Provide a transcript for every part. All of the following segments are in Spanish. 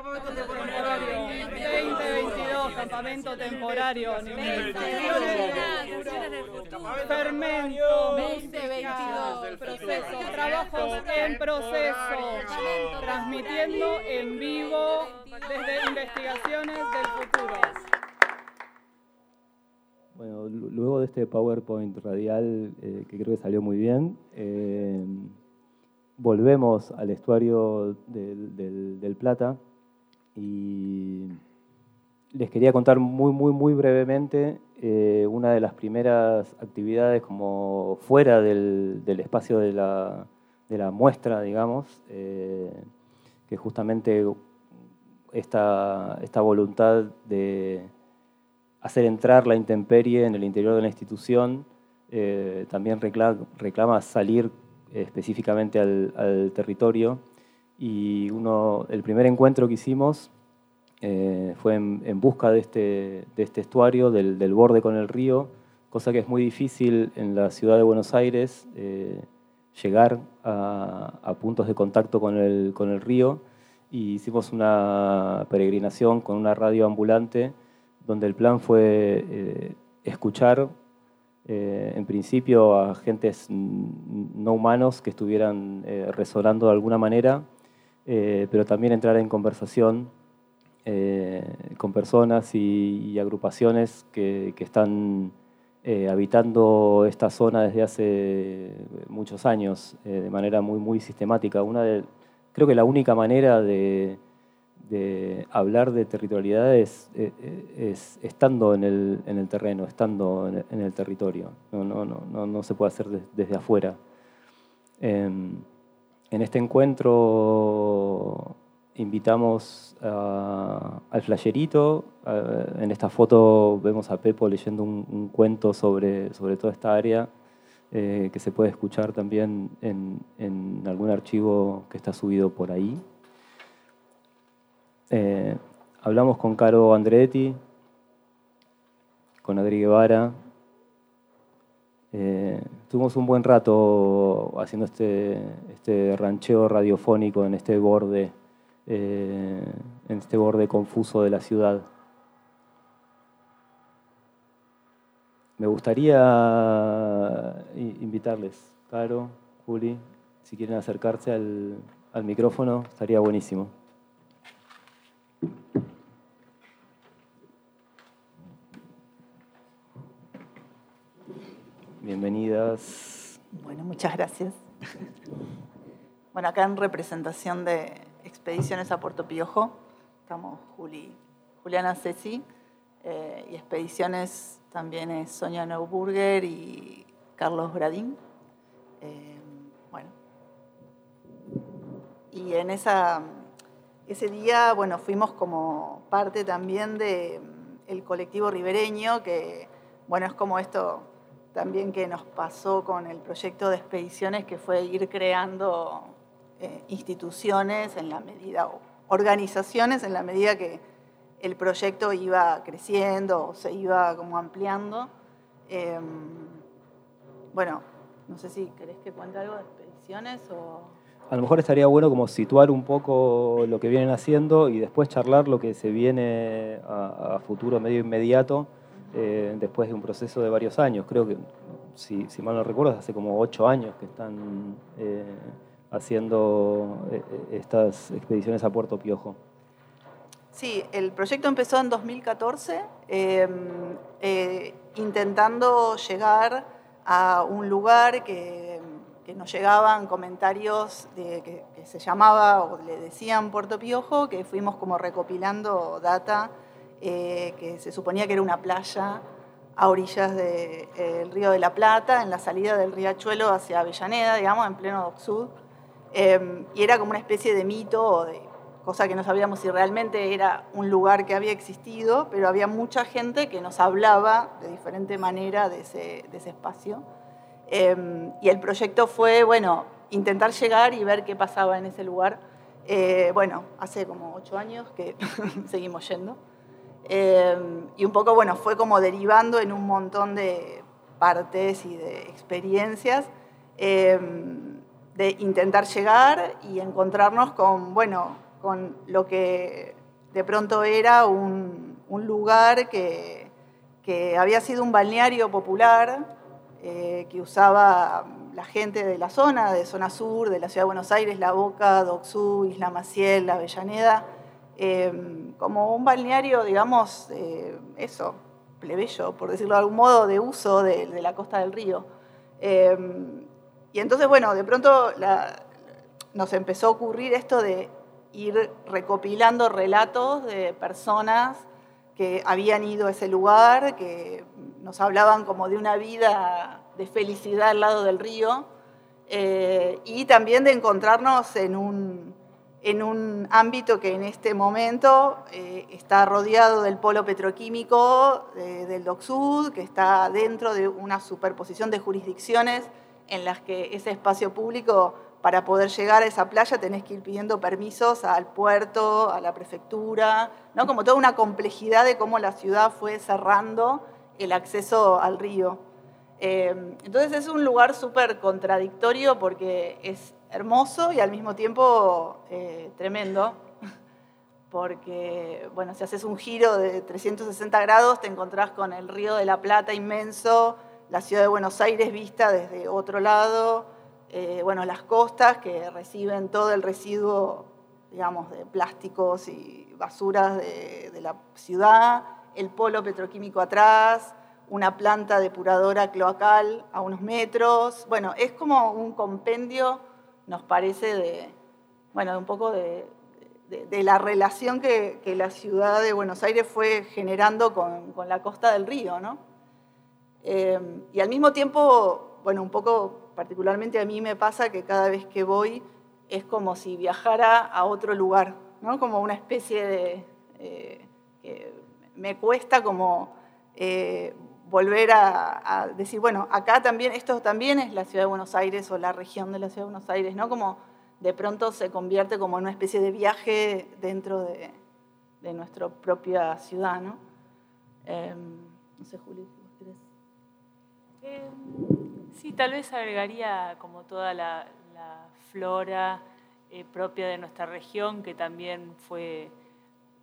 Campamento temporario. 2022, campamento temporario. Fermento. 2022, proceso, trabajos en proceso, transmitiendo en vivo desde investigaciones del futuro. Bueno, luego de este PowerPoint radial, eh, que creo que salió muy bien, eh, volvemos al estuario del, Plata y les quería contar muy, muy, muy brevemente eh, una de las primeras actividades como fuera del, espacio de la, muestra, digamos, que justamente esta, esta voluntad de hacer entrar la intemperie en el interior de la institución, eh, también reclama, salir específicamente al, territorio. Y uno, el primer encuentro que hicimos eh, fue en, busca de este, de este estuario, del, borde con el río, cosa que es muy difícil en la ciudad de Buenos Aires, eh, llegar a, puntos de contacto con el, con el río. Y hicimos una peregrinación con una radio ambulante donde el plan fue eh, escuchar eh, en principio a agentes no humanos que estuvieran eh, resonando de alguna manera, pero también entrar en conversación con personas y, agrupaciones que, están habitando esta zona desde hace muchos años de manera muy, muy sistemática. Una de, creo que la única manera de de hablar de territorialidad es, eh, eh, estando en el, terreno, estando en el, territorio. No, no, no, no, se puede hacer desde afuera. Em, en este encuentro invitamos al flayerito. en esta foto vemos a Pepo leyendo un, cuento sobre, sobre toda esta área. Eh, que se puede escuchar también en, en algún archivo que está subido por ahí. Eh, hablamos con Caro Andretti, con Adri Guevara. Eh, tuvimos un buen rato haciendo este, este rancheo radiofónico en este borde, eh, en este borde confuso de la ciudad. Me gustaría invitarles, Caro, Juli, si quieren acercarse al micrófono, estaría buenísimo. Bienvenidas. Bueno, muchas gracias. Bueno, acá en representación de Expediciones a Puerto Piojo, estamos Juli, Juliana Ceci, eh, y Expediciones también es Sonia Neuburger y Carlos Bradín. Eh, bueno, y en esa, ese día, bueno, fuimos como parte también del el colectivo ribereño, que, bueno, es como esto también que nos pasó con el proyecto de expediciones, que fue ir creando eh, instituciones en la medida, o organizaciones en la medida que el proyecto iba creciendo o se iba como ampliando. Em, bueno, no sé si querés que cuente algo de expediciones o... A lo mejor estaría bueno como situar un poco lo que vienen haciendo y después charlar lo que se viene a futuro medio inmediato eh, después de un proceso de varios años. Creo que, si, mal no recuerdo, hace como ocho años que están eh, haciendo eh, estas expediciones a Puerto Piojo. Sí, el proyecto empezó en 2014 em, intentando llegar a un lugar que, nos llegaban comentarios de, que, se llamaba o le decían Puerto Piojo, que fuimos como recopilando data eh, que se suponía que era una playa a orillas del eh, río de la Plata, en la salida del riachuelo hacia Avellaneda, digamos, en pleno Dock Sud. Em, y era como una especie de mito o de cosa que no sabíamos si realmente era un lugar que había existido, pero había mucha gente que nos hablaba de diferente manera de ese, de ese espacio. Em, y el proyecto fue, bueno, intentar llegar y ver qué pasaba en ese lugar. Eh, bueno, hace como ocho años que seguimos yendo. Em, y un poco, bueno, fue como derivando en un montón de partes y de experiencias em, de intentar llegar y encontrarnos con, bueno, con lo que de pronto era un, lugar que, había sido un balneario popular eh, que usaba la gente de la zona, de zona sur, de la ciudad de Buenos Aires, La Boca, Doxú, Isla Maciel, La Avellaneda, eh, como un balneario, digamos, eh, eso, plebeyo, por decirlo de algún modo, de uso de, la costa del río. y entonces, bueno, de pronto nos empezó a ocurrir esto de ir recopilando relatos de personas que habían ido a ese lugar, que nos hablaban como de una vida de felicidad al lado del río, eh, y también de encontrarnos en un, en un ámbito que en este momento eh, está rodeado del polo petroquímico eh, del DOCSUD, que está dentro de una superposición de jurisdicciones en las que ese espacio público para poder llegar a esa playa tenés que ir pidiendo permisos al puerto, a la prefectura, ¿no? como toda una complejidad de cómo la ciudad fue cerrando el acceso al río. Eh, entonces es un lugar súper contradictorio porque es hermoso y al mismo tiempo eh, tremendo, porque bueno, si haces un giro de 360 grados te encontrás con el río de la Plata inmenso, la ciudad de Buenos Aires vista desde otro lado, eh, bueno, las costas que reciben todo el residuo, digamos, de plásticos y basuras de, la ciudad, el polo petroquímico atrás, una planta depuradora cloacal a unos metros. Bueno, es como un compendio, nos parece, de, bueno, un poco de, la relación que, la ciudad de Buenos Aires fue generando con, la costa del río, ¿no? Eh, y al mismo tiempo, bueno, un poco particularmente a mí me pasa que cada vez que voy es como si viajara a otro lugar, ¿no? como una especie de... Eh, me cuesta como eh, volver a, decir, bueno, acá también, esto también es la ciudad de Buenos Aires o la región de la ciudad de Buenos Aires, ¿no? Como de pronto se convierte como en una especie de viaje dentro de, nuestra propia ciudad, ¿no? Em, no sé, Juli, ¿quieres? Em, Sí, tal vez agregaría como toda la, flora eh, propia de nuestra región, que también fue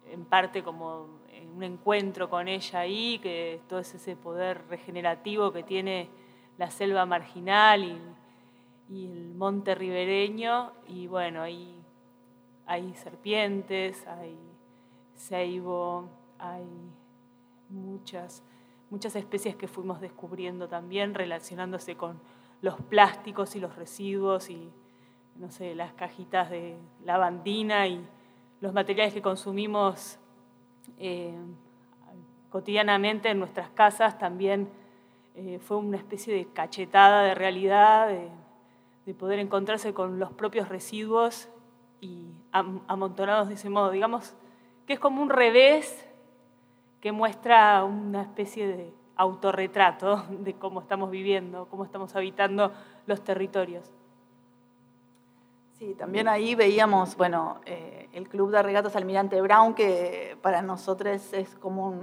en parte como un encuentro con ella ahí, que todo ese poder regenerativo que tiene la selva marginal y, el monte ribereño, y bueno, ahí hay serpientes, hay ceibo, hay muchas muchas especies que fuimos descubriendo también relacionándose con los plásticos y los residuos y, no sé, las cajitas de lavandina y los materiales que consumimos eh, cotidianamente en nuestras casas también eh, fue una especie de cachetada de realidad, de, poder encontrarse con los propios residuos y amontonados de ese modo. Digamos que es como un revés que muestra una especie de autorretrato de cómo estamos viviendo, cómo estamos habitando los territorios. Sí, también ahí veíamos, bueno, eh, el Club de Regatas Almirante Brown, que para nosotros es como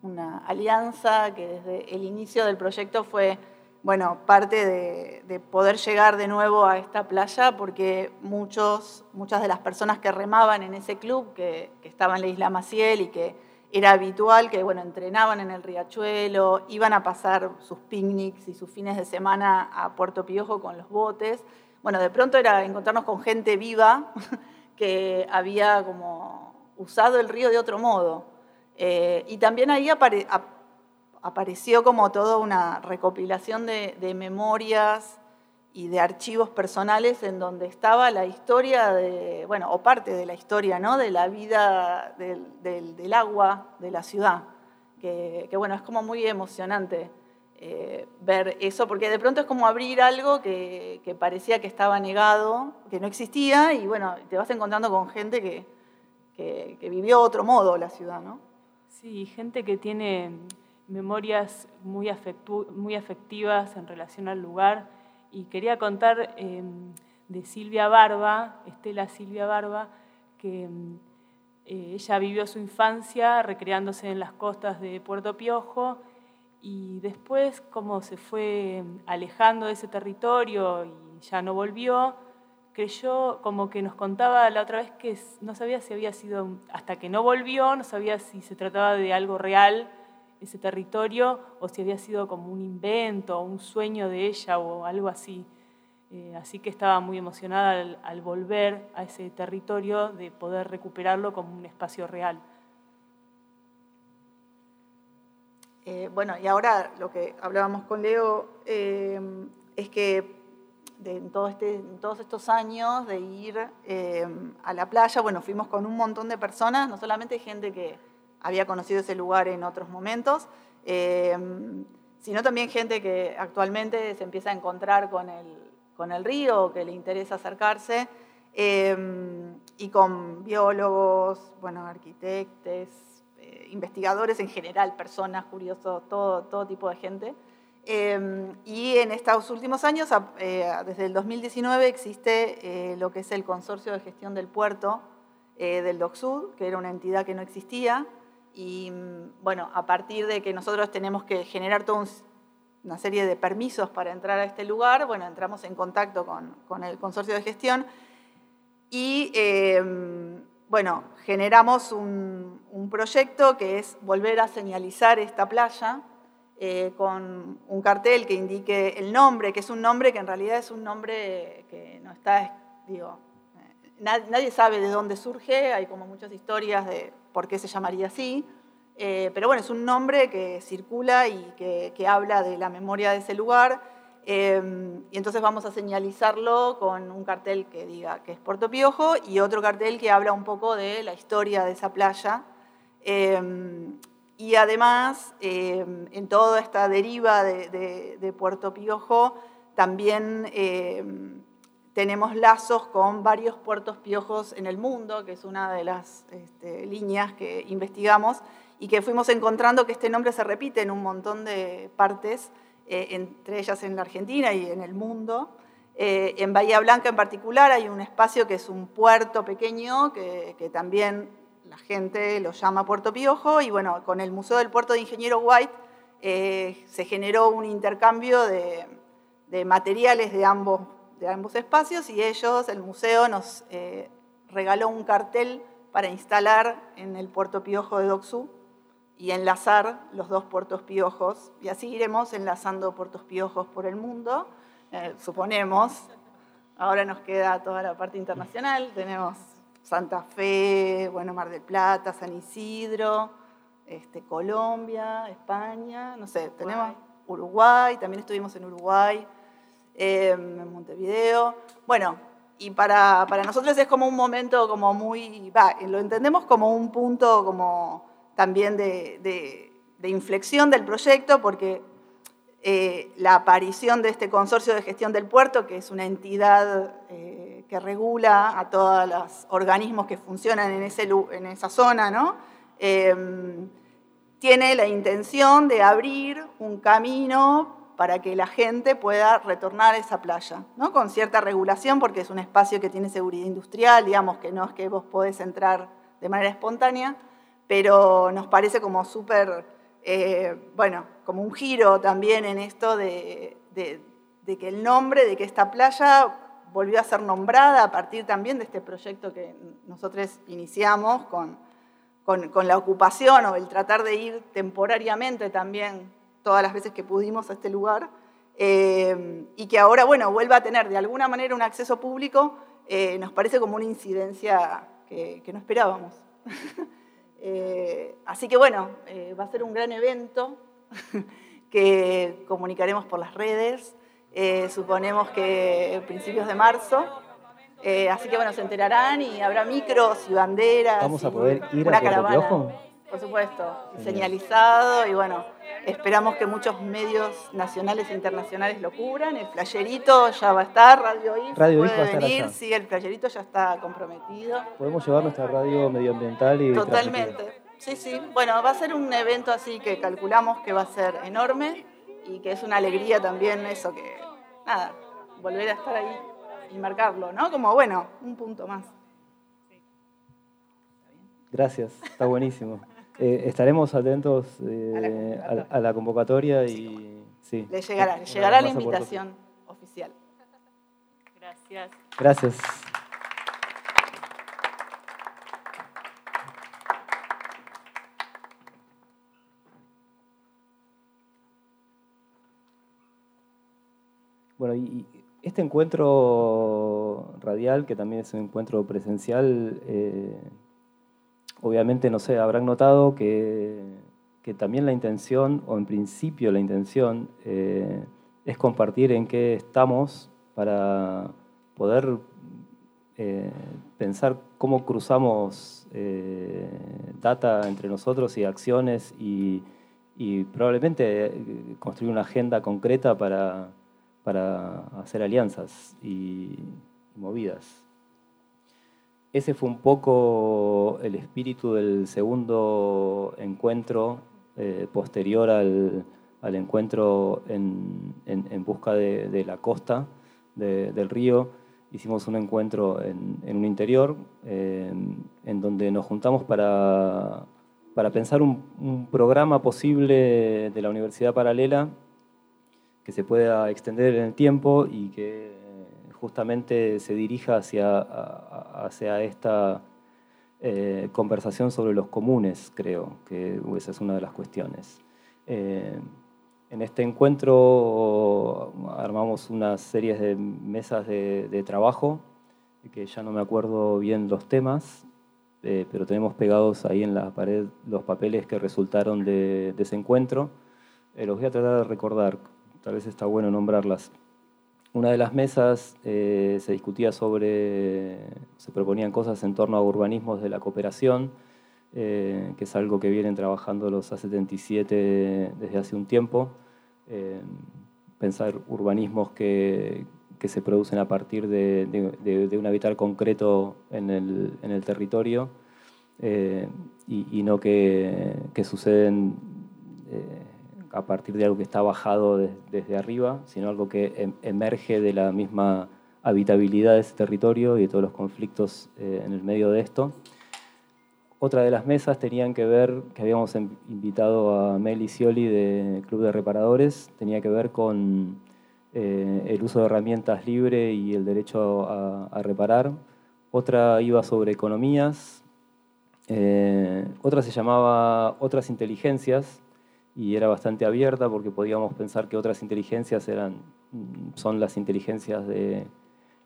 una alianza que desde el inicio del proyecto fue, bueno, parte de, poder llegar de nuevo a esta playa, porque muchos, muchas de las personas que remaban en ese club, que, que estaban en la isla Maciel y que era habitual que bueno, entrenaban en el riachuelo, iban a pasar sus picnics y sus fines de semana a Puerto Piojo con los botes. Bueno, de pronto era encontrarnos con gente viva que había como usado el río de otro modo. Eh, y también ahí apareció como toda una recopilación de, de memorias y de archivos personales en donde estaba la historia de, bueno, o parte de la historia, ¿no? De la vida del, agua de la ciudad, que, bueno, es como muy emocionante eh, ver eso, porque de pronto es como abrir algo que, parecía que estaba negado, que no existía, y bueno, te vas encontrando con gente que, que, vivió otro modo la ciudad, ¿no? Sí, gente que tiene memorias muy, muy afectivas en relación al lugar y quería contar em, de Silvia Barba, Estela Silvia Barba, que em, eh, ella vivió su infancia recreándose en las costas de Puerto Piojo y después como se fue alejando de ese territorio y ya no volvió, creyó, como que nos contaba la otra vez que no sabía si había sido, hasta que no volvió, no sabía si se trataba de algo real ese territorio o si había sido como un invento o un sueño de ella o algo así. Eh, así que estaba muy emocionada al, volver a ese territorio de poder recuperarlo como un espacio real. Eh, bueno, y ahora lo que hablábamos con Leo eh, es que este, todos estos años de ir a la playa, bueno, fuimos con un montón de personas, no solamente gente que había conocido ese lugar en otros momentos, sino también gente que actualmente se empieza a encontrar con el, con el río, que le interesa acercarse, y con biólogos, bueno, arquitectos, eh, investigadores en general, personas, curiosos, todo, todo tipo de gente. Em, y en estos últimos años, eh, desde el 2019, existe eh, lo que es el Consorcio de Gestión del Puerto del DOCSUD, que era una entidad que no existía. Y mm, bueno, a partir de que nosotros tenemos que generar todo un una serie de permisos para entrar a este lugar, bueno, entramos en contacto con, el consorcio de gestión y, eh, bueno, generamos un, proyecto que es volver a señalizar esta playa eh, con un cartel que indique el nombre, que es un nombre que en realidad es un nombre que no está, digo, eh, nadie sabe de dónde surge, hay como muchas historias de por qué se llamaría así, eh, pero bueno, es un nombre que circula y que, habla de la memoria de ese lugar. Eh, y entonces vamos a señalizarlo con un cartel que diga que es Puerto Piojo y otro cartel que habla un poco de la historia de esa playa. Eh, y además, en toda esta deriva de, Puerto Piojo, también tenemos lazos con varios puertos piojos en el mundo, que es una de las este, líneas que investigamos y que fuimos encontrando que este nombre se repite en un montón de partes, eh, entre ellas en la Argentina y en el mundo. Eh, en Bahía Blanca en particular hay un espacio que es un puerto pequeño, que, también la gente lo llama Puerto Piojo, y bueno, con el Museo del Puerto de Ingeniero White eh, se generó un intercambio de, materiales de ambos, de ambos espacios y ellos, el museo, nos regaló un cartel para instalar en el Puerto Piojo de Doxú, y enlazar los dos puertos piojos. Y así iremos enlazando puertos piojos por el mundo, eh, suponemos. Ahora nos queda toda la parte internacional. Tenemos Santa Fe, bueno, Mar del Plata, San Isidro, este, Colombia, España, no sé, tenemos Uruguay, también estuvimos en Uruguay, em, en Montevideo. Bueno, y para, para, nosotros es como un momento como muy, va, lo entendemos como un punto como también de, inflexión del proyecto, porque eh, la aparición de este consorcio de gestión del puerto, que es una entidad eh, que regula a todos los organismos que funcionan en, esa zona. Em, tiene la intención de abrir un camino para que la gente pueda retornar a esa playa, ¿no? con cierta regulación, porque es un espacio que tiene seguridad industrial, digamos que no es que vos podés entrar de manera espontánea, pero nos parece como súper, eh, bueno, como un giro también en esto de, que el nombre, de que esta playa volvió a ser nombrada a partir también de este proyecto que nosotros iniciamos con, con, la ocupación o el tratar de ir temporariamente también todas las veces que pudimos a este lugar, eh, y que ahora, bueno, vuelva a tener de alguna manera un acceso público, eh, nos parece como una incidencia que, que no esperábamos. Eh, así que bueno, eh, va a ser un gran evento que comunicaremos por las redes, eh, suponemos que principios de marzo. así que bueno, se enterarán y habrá micros y banderas. Vamos a poder ir a caravana. Por supuesto, señalizado y bueno, esperamos que muchos medios nacionales e internacionales lo cubran. El playerito ya va a estar, Radio IF radio puede va a venir, sí, el playerito ya está comprometido. Podemos llevar nuestra radio medioambiental y Totalmente, sí, sí. Bueno, va a ser un evento así que calculamos que va a ser enorme y que es una alegría también eso que, nada, volver a estar ahí y marcarlo, ¿no? Como, bueno, un punto más. Gracias, está buenísimo. Eh, estaremos atentos eh, a, la convocatoria y sí. Le llegará, le llegará la invitación oficial. Gracias. Gracias. Gracias. Bueno, y este encuentro radial, que también es un encuentro presencial, eh, obviamente, no sé, habrán notado que, también la intención, o en principio la intención, eh, es compartir en qué estamos para poder eh, pensar cómo cruzamos data entre nosotros y acciones y probablemente construir una agenda concreta para para hacer alianzas y, movidas. Ese fue un poco el espíritu del segundo encuentro eh, posterior al, encuentro en, busca de, la costa del río. Hicimos un encuentro en, un interior eh, en donde nos juntamos para, para pensar un, un programa posible de la Universidad Paralela que se pueda extender en el tiempo y que justamente se dirija hacia, hacia esta eh, conversación sobre los comunes, creo, que esa es una de las cuestiones. Eh, en este encuentro armamos una serie de mesas de, trabajo, que ya no me acuerdo bien los temas, eh, pero tenemos pegados ahí en la pared los papeles que resultaron de, de ese encuentro. los voy a tratar de recordar tal vez está bueno nombrarlas. Una de las mesas eh, se discutía sobre, se proponían cosas en torno a urbanismos de la cooperación, eh, que es algo que vienen trabajando los A77 desde hace un tiempo. Eh, pensar urbanismos que, que, se producen a partir de, de, un habitar concreto en el, en el territorio y, y, no que, que suceden a partir de algo que está bajado desde arriba, sino algo que em, emerge de la misma habitabilidad de ese territorio y de todos los conflictos eh, en el medio de esto. Otra de las mesas tenían que ver, que habíamos invitado a Meli Scioli de Club de Reparadores, tenía que ver con eh, el uso de herramientas libre y el derecho a, reparar. Otra iba sobre economías. Eh, otra se llamaba Otras inteligencias, y era bastante abierta porque podíamos pensar que otras inteligencias eran, son las inteligencias de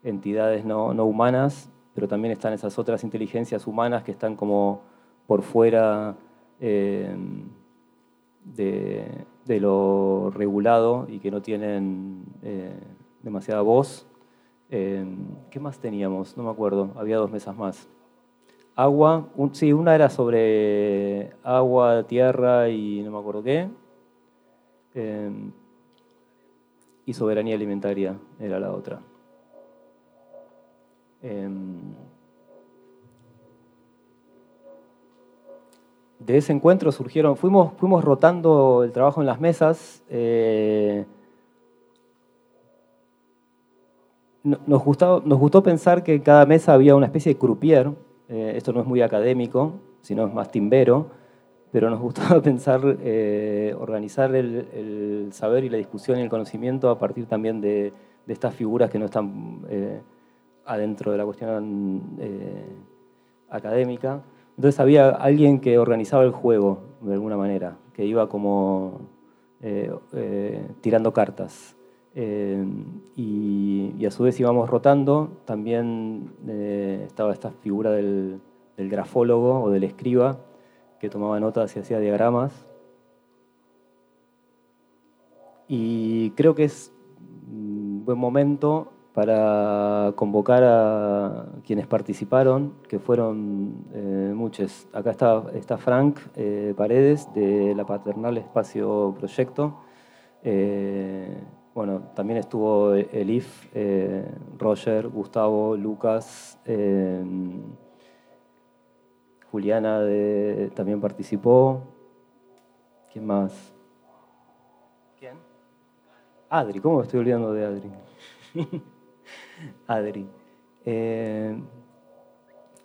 entidades no, humanas, pero también están esas otras inteligencias humanas que están como por fuera eh, de, lo regulado y que no tienen eh, demasiada voz. Eh, ¿Qué más teníamos? No me acuerdo, había dos mesas más. Agua, sí, una era sobre agua, tierra y no me acuerdo qué. Em, y soberanía alimentaria era la otra. Em, de ese encuentro surgieron, fuimos, fuimos rotando el trabajo en las mesas. Eh, nos, nos gustó pensar que en cada mesa había una especie de croupier, eh, esto no es muy académico, sino es más timbero, pero nos gustaba pensar, eh, organizar el, saber y la discusión y el conocimiento a partir también de, estas figuras que no están eh, adentro de la cuestión académica. Entonces había alguien que organizaba el juego de alguna manera, que iba como tirando cartas. Eh, y, a su vez íbamos rotando, también eh, estaba esta figura del, grafólogo o del escriba que tomaba notas y hacía diagramas. Y creo que es un buen momento para convocar a quienes participaron, que fueron eh, muchos. Acá está, está Frank Paredes de la Paternal Espacio Proyecto. Bueno, también estuvo Elif, eh, Roger, Gustavo, Lucas, eh, Juliana también participó. ¿Quién más? ¿Quién? Adri, ¿cómo me estoy olvidando de Adri? Adri. Eh,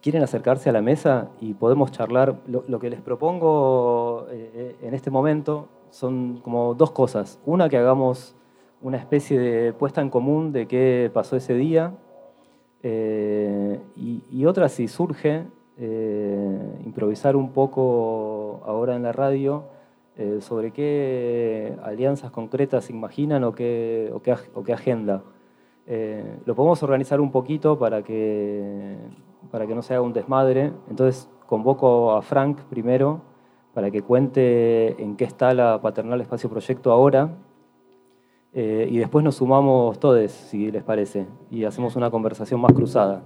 ¿Quieren acercarse a la mesa y podemos charlar? lo que les propongo en este momento son como dos cosas. Una, que hagamos una especie de puesta en común de qué pasó ese día Eh, y, otra si surge, eh, improvisar un poco ahora en la radio eh, sobre qué alianzas concretas imaginan o qué, o qué, agenda. lo podemos organizar un poquito para que, para que no se haga un desmadre. Entonces convoco a Frank primero para que cuente en qué está la Paternal Espacio Proyecto ahora, eh, y después nos sumamos todos, si les parece, y hacemos una conversación más cruzada.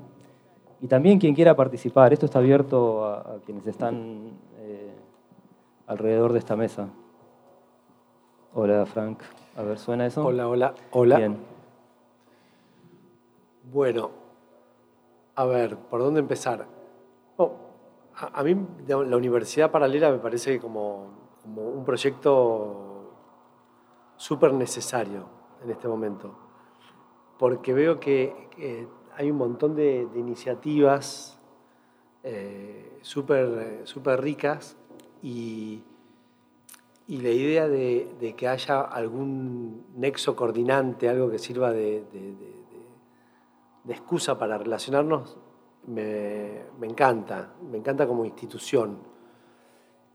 Y también quien quiera participar, esto está abierto a, quienes están eh, alrededor de esta mesa. Hola, Frank. A ver, ¿suena eso? Hola, hola, hola. Bien. Bueno, a ver, ¿por dónde empezar? Oh, a, mí la universidad paralela me parece como, como un proyecto súper necesario en este momento, porque veo que, hay un montón de, iniciativas eh, súper super ricas y, y, la idea de, que haya algún nexo coordinante, algo que sirva de, excusa para relacionarnos, me, encanta, me encanta como institución.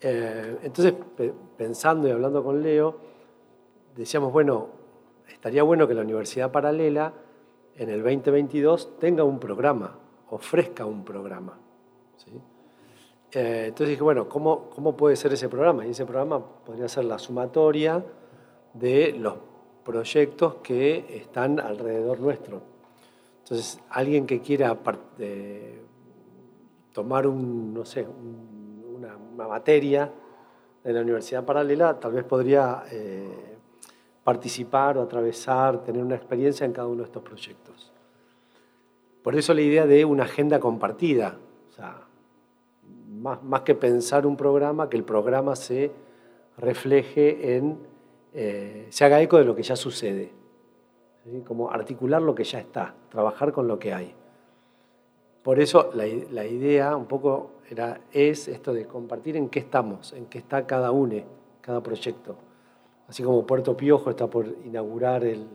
Eh, entonces, pensando y hablando con Leo, decíamos, bueno, estaría bueno que la universidad paralela en el 2022 tenga un programa, ofrezca un programa. Eh, entonces dije, bueno, ¿cómo, ¿cómo puede ser ese programa? Y ese programa podría ser la sumatoria de los proyectos que están alrededor nuestro. Entonces, alguien que quiera eh, tomar un, no sé, una, materia de la universidad paralela, tal vez podría eh, participar o atravesar, tener una experiencia en cada uno de estos proyectos. Por eso la idea de una agenda compartida, más, más que pensar un programa, que el programa se refleje en, eh, se haga eco de lo que ya sucede, como articular lo que ya está, trabajar con lo que hay. Por eso la, la, idea un poco era, es esto de compartir en qué estamos, en qué está cada uno, cada proyecto así como Puerto Piojo está por inaugurar, el,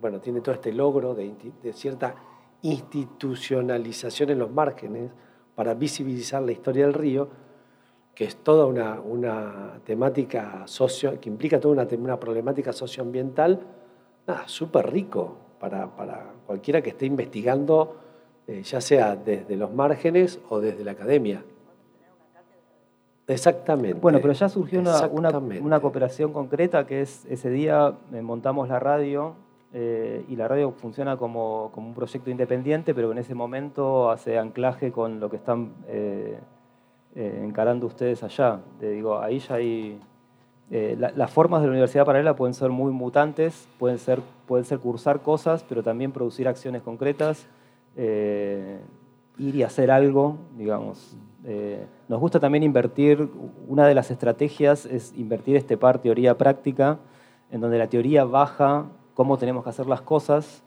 bueno, tiene todo este logro de, cierta institucionalización en los márgenes para visibilizar la historia del río, que es toda una, temática socio, que implica toda una, problemática socioambiental, nada, súper rico para, cualquiera que esté investigando, eh, ya sea desde los márgenes o desde la academia. Exactamente. Bueno, pero ya surgió una, cooperación concreta que es ese día eh, montamos la radio eh, y la radio funciona como, un proyecto independiente, pero en ese momento hace anclaje con lo que están eh, encarando ustedes allá. digo, ahí ya hay... las formas de la universidad paralela pueden ser muy mutantes, pueden ser, pueden ser cursar cosas, pero también producir acciones concretas, ir y hacer algo, digamos. Eh, nos gusta también invertir, una de las estrategias es invertir este par teoría-práctica, en donde la teoría baja cómo tenemos que hacer las cosas,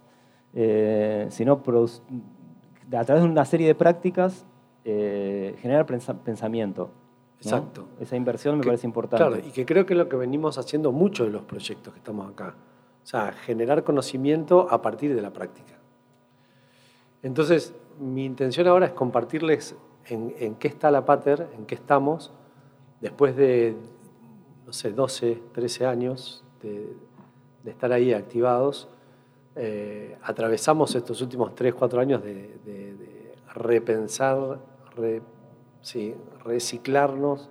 eh, sino a través de una serie de prácticas eh, generar pensamiento. Exacto. Esa inversión me parece importante. Claro, y que creo que es lo que venimos haciendo mucho de los proyectos que estamos acá. O sea, generar conocimiento a partir de la práctica. Entonces, mi intención ahora es compartirles en, qué está la Pater, en qué estamos, después de, no sé, 12, 13 años de, estar ahí activados, eh, atravesamos estos últimos 3, 4 años de, repensar, reciclarnos.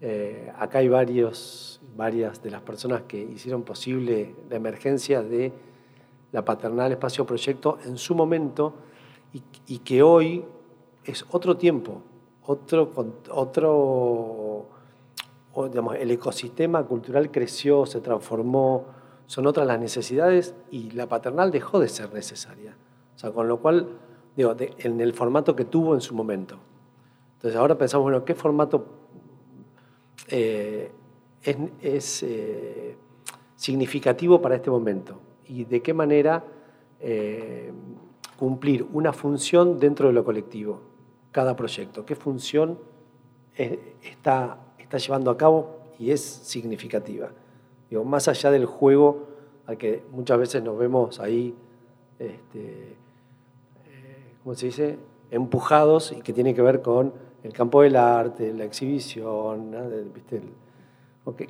Eh, acá hay varios, varias de las personas que hicieron posible la emergencia de la Paternal Espacio Proyecto en su momento y que hoy es otro tiempo, otro, otro digamos, el ecosistema cultural creció, se transformó, son otras las necesidades y la paternal dejó de ser necesaria. O sea, con lo cual, digo, en el formato que tuvo en su momento. Entonces ahora pensamos, bueno, ¿qué formato eh, es, eh, significativo para este momento? ¿Y de qué manera eh, cumplir una función dentro de lo colectivo? Cada proyecto, qué función está, está llevando a cabo y es significativa. Digo, más allá del juego al que muchas veces nos vemos ahí este, eh, ¿cómo se dice?, empujados y que tiene que ver con el campo del arte, la exhibición,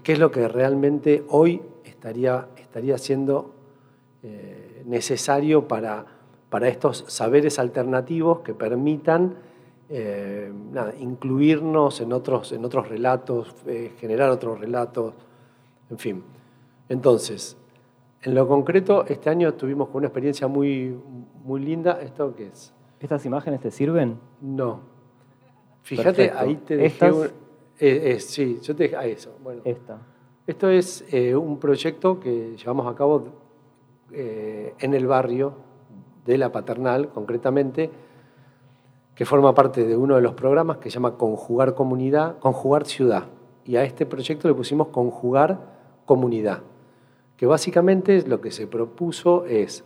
¿qué es lo que realmente hoy estaría, estaría siendo eh, necesario para, para estos saberes alternativos que permitan eh, incluirnos en otros, en otros relatos, eh, generar otros relatos, en fin. Entonces, en lo concreto, este año tuvimos una experiencia muy, muy linda. ¿Esto qué es? ¿Estas imágenes te sirven? No. Fíjate, ahí te dejé un, eh, sí, yo te dejé a eso. Bueno, Esta. Esto es un proyecto que llevamos a cabo en el barrio de la Paternal, concretamente, que forma parte de uno de los programas que se llama Conjugar Comunidad, Conjugar Ciudad. Y a este proyecto le pusimos Conjugar Comunidad, que básicamente lo que se propuso es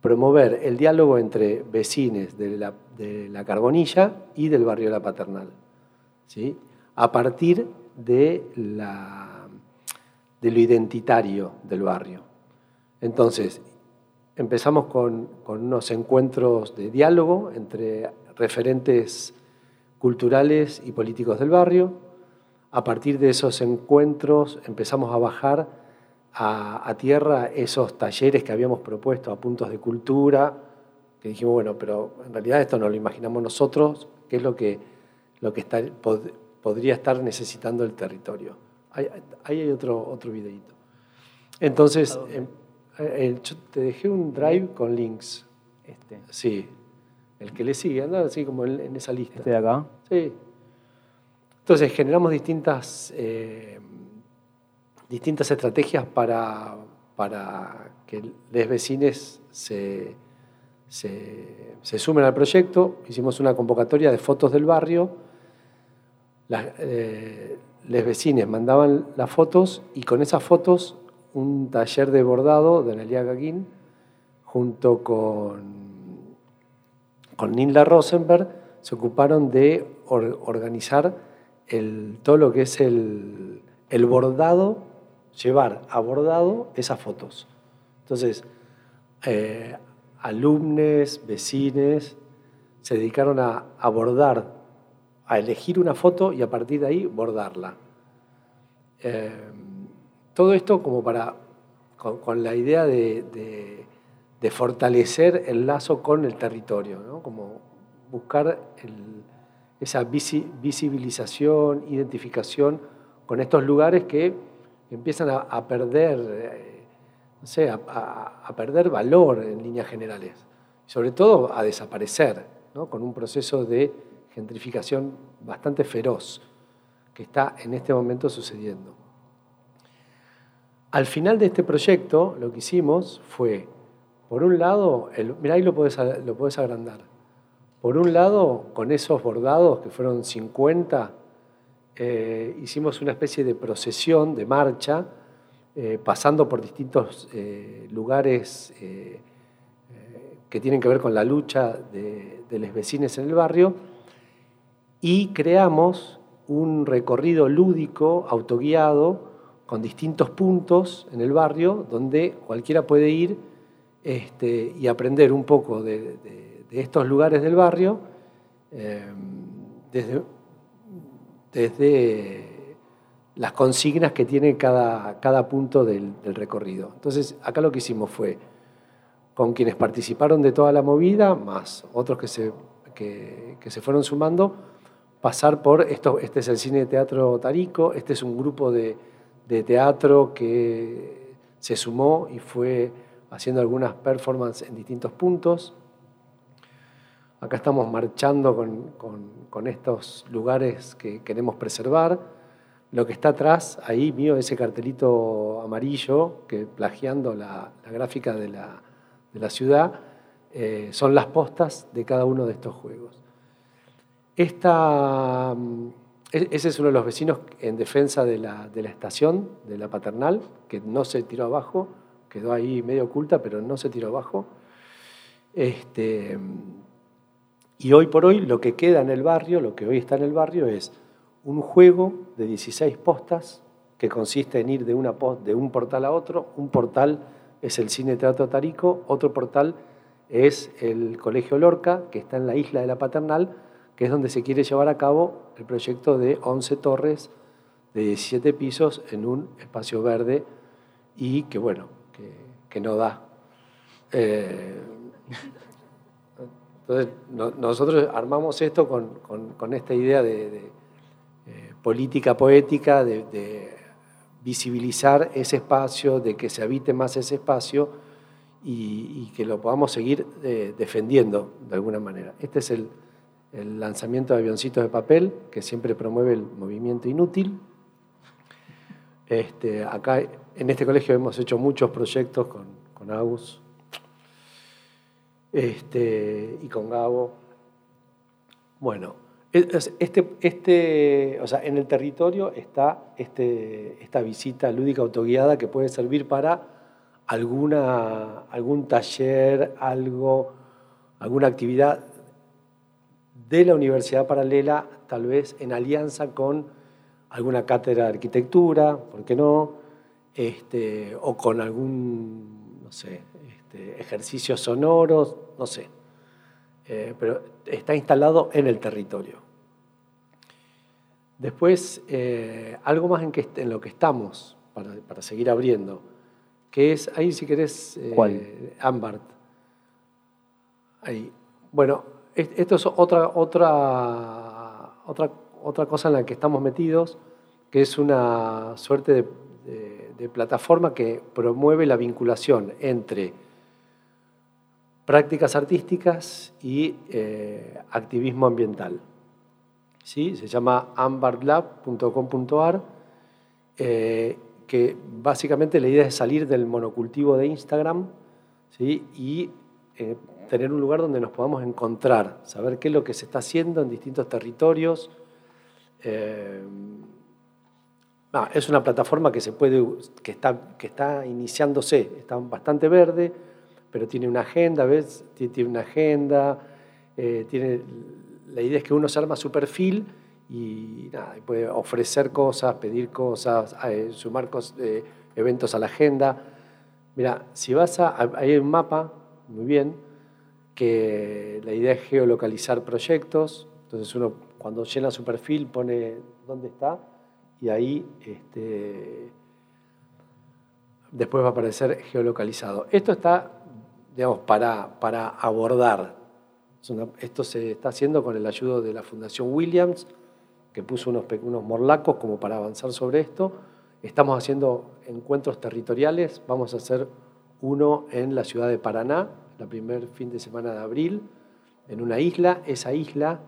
promover el diálogo entre vecines de la, de la Carbonilla y del barrio la Paternal, ¿sí? a partir de, la, de lo identitario del barrio. Entonces, Empezamos con, unos encuentros de diálogo entre referentes culturales y políticos del barrio. A partir de esos encuentros empezamos a bajar a, tierra esos talleres que habíamos propuesto a puntos de cultura, que dijimos, bueno, pero en realidad esto no lo imaginamos nosotros, qué es lo que, lo que está, podría estar necesitando el territorio. Ahí hay, otro, otro videito. Entonces, eh, yo te dejé un drive con links. Este. Sí. El que le sigue, anda así como en, esa lista. ¿Este de acá? Sí. Entonces generamos distintas, eh, distintas estrategias para, para que los vecinos se, se, sumen al proyecto. Hicimos una convocatoria de fotos del barrio. Las, eh, los vecinos mandaban las fotos y con esas fotos un taller de bordado de Nelia Gaguín junto con, con Nilda Rosenberg, se ocuparon de organizar el, todo lo que es el, bordado, llevar a bordado esas fotos. Entonces, eh, alumnos, vecines, se dedicaron a, a bordar, a elegir una foto y a partir de ahí bordarla. Eh, todo esto como para, con, la idea de, fortalecer el lazo con el territorio, como buscar esa visibilización, identificación con estos lugares que empiezan a, perder, eh, no sé, a, perder valor en líneas generales, sobre todo a desaparecer, con un proceso de gentrificación bastante feroz que está en este momento sucediendo. Al final de este proyecto, lo que hicimos fue, por un lado, el, mirá ahí lo puedes agrandar. Por un lado, con esos bordados, que fueron 50, eh, hicimos una especie de procesión, de marcha, eh, pasando por distintos eh, lugares que tienen que ver con la lucha de, de los vecinos en el barrio, y creamos un recorrido lúdico, autoguiado, con distintos puntos en el barrio donde cualquiera puede ir este, y aprender un poco de, estos lugares del barrio eh, desde, desde, las consignas que tiene cada, cada punto del, recorrido. Entonces, acá lo que hicimos fue, con quienes participaron de toda la movida, más otros que se, que, se fueron sumando, pasar por, esto, este es el cine de teatro Tarico, este es un grupo de de teatro que se sumó y fue haciendo algunas performances en distintos puntos. Acá estamos marchando con, estos lugares que queremos preservar. Lo que está atrás, ahí mío, ese cartelito amarillo, que plagiando la, gráfica de la, ciudad, eh, son las postas de cada uno de estos juegos. Esta e-, ese es uno de los vecinos en defensa de la, estación, de la paternal, que no se tiró abajo, quedó ahí medio oculta, pero no se tiró abajo. Este, y hoy por hoy lo que queda en el barrio, lo que hoy está en el barrio es un juego de 16 postas que consiste en ir de, de un portal a otro. Un portal es el Cine Teatro Tarico, otro portal es el Colegio Lorca, que está en la isla de la Paternal, que es donde se quiere llevar a cabo el proyecto de 11 torres de 17 pisos en un espacio verde y que, bueno, que, no da. Eh, entonces, nosotros armamos esto con, esta idea de, eh, política poética, de, visibilizar ese espacio, de que se habite más ese espacio y, que lo podamos seguir eh, defendiendo de alguna manera. Este es el, el lanzamiento de avioncitos de papel, que siempre promueve el movimiento inútil. Este, acá en este colegio hemos hecho muchos proyectos con, con Agus este, y con Gabo. Bueno, este, este, o sea, en el territorio está este, esta visita lúdica autoguiada que puede servir para alguna, algún taller, algo, alguna actividad de la universidad paralela, tal vez en alianza con alguna cátedra de arquitectura, ¿por qué no? Este, o con algún, no sé, este, ejercicios sonoros, no sé. Eh, pero está instalado en el territorio. Después, eh, algo más en, que, en, lo que estamos, para, seguir abriendo, que es, ahí si querés, eh, Ambart. Ahí. Bueno, esto es otra, otra, otra, otra cosa en la que estamos metidos, que es una suerte de, plataforma que promueve la vinculación entre prácticas artísticas y eh, activismo ambiental. ¿Sí? Se llama ambarlab.com.ar, eh, que básicamente la idea es salir del monocultivo de Instagram ¿sí? y eh, tener un lugar donde nos podamos encontrar, saber qué es lo que se está haciendo en distintos territorios. Eh, es una plataforma que, se puede, que, está, que está iniciándose, está bastante verde, pero tiene una agenda, ¿ves? Tiene una agenda, eh, tiene, la idea es que uno se arma su perfil y puede ofrecer cosas, pedir cosas, eh, sumar eventos a la agenda. Mira, si vas a, hay un mapa, muy bien, que la idea es geolocalizar proyectos, entonces uno cuando llena su perfil pone dónde está y ahí este, después va a aparecer geolocalizado. Esto está, digamos, para, para abordar. esto se está haciendo con el ayudo de la Fundación Williams, que puso unos, unos morlacos como para avanzar sobre esto. Estamos haciendo encuentros territoriales, vamos a hacer uno en la ciudad de Paraná, la primer fin de semana de abril, en una isla. Esa isla,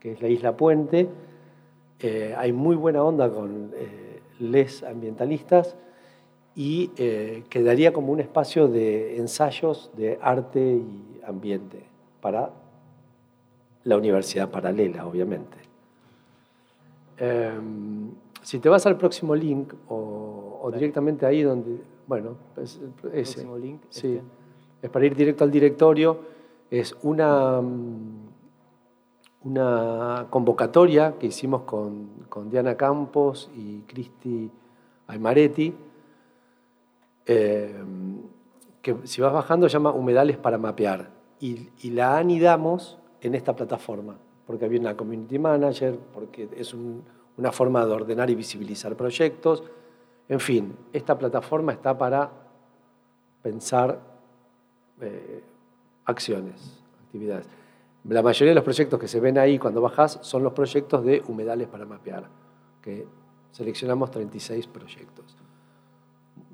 que es la isla Puente, eh, hay muy buena onda con eh, les ambientalistas y eh, quedaría como un espacio de ensayos de arte y ambiente para la universidad paralela, obviamente. Em, si te vas al próximo link o, directamente ahí donde, bueno, ese. El próximo link. Sí. Este es para ir directo al directorio, es una, mm, convocatoria que hicimos con, Diana Campos y Cristi Aymaretti, eh, que si vas bajando llama Humedales para Mapear, y, la anidamos en esta plataforma, porque había una community manager, porque es una forma de ordenar y visibilizar proyectos. En fin, esta plataforma está para pensar eh, acciones, actividades. La mayoría de los proyectos que se ven ahí cuando bajas son los proyectos de humedales para mapear, que seleccionamos 36 proyectos.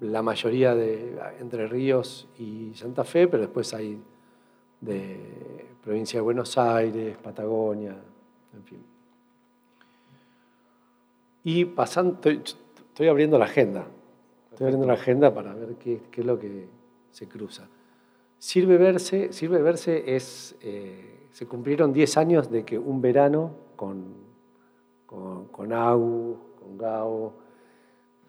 La mayoría de Entre Ríos y Santa Fe, pero después hay de provincia de Buenos Aires, Patagonia, en fin. Y pasando, estoy, abriendo la agenda. Estoy abriendo la agenda para ver qué, qué es lo que se cruza. Sirve verse, sirve verse es, eh, se cumplieron 10 años de que un verano con, con, con Agu, con Gao,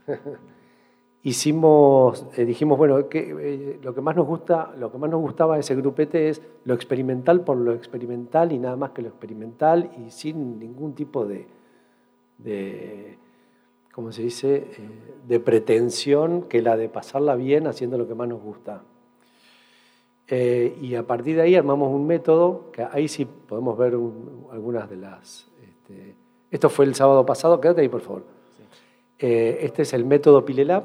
hicimos, eh, dijimos, bueno, eh, lo, que más nos gusta, lo que más nos gustaba de ese grupete es lo experimental por lo experimental y nada más que lo experimental y sin ningún tipo de, de ¿cómo se dice?, de pretensión que la de pasarla bien haciendo lo que más nos gusta. Eh, y a partir de ahí armamos un método, que ahí sí podemos ver algunas de las... Este, esto fue el sábado pasado, quédate ahí por favor. Eh, este es el método Pilelab,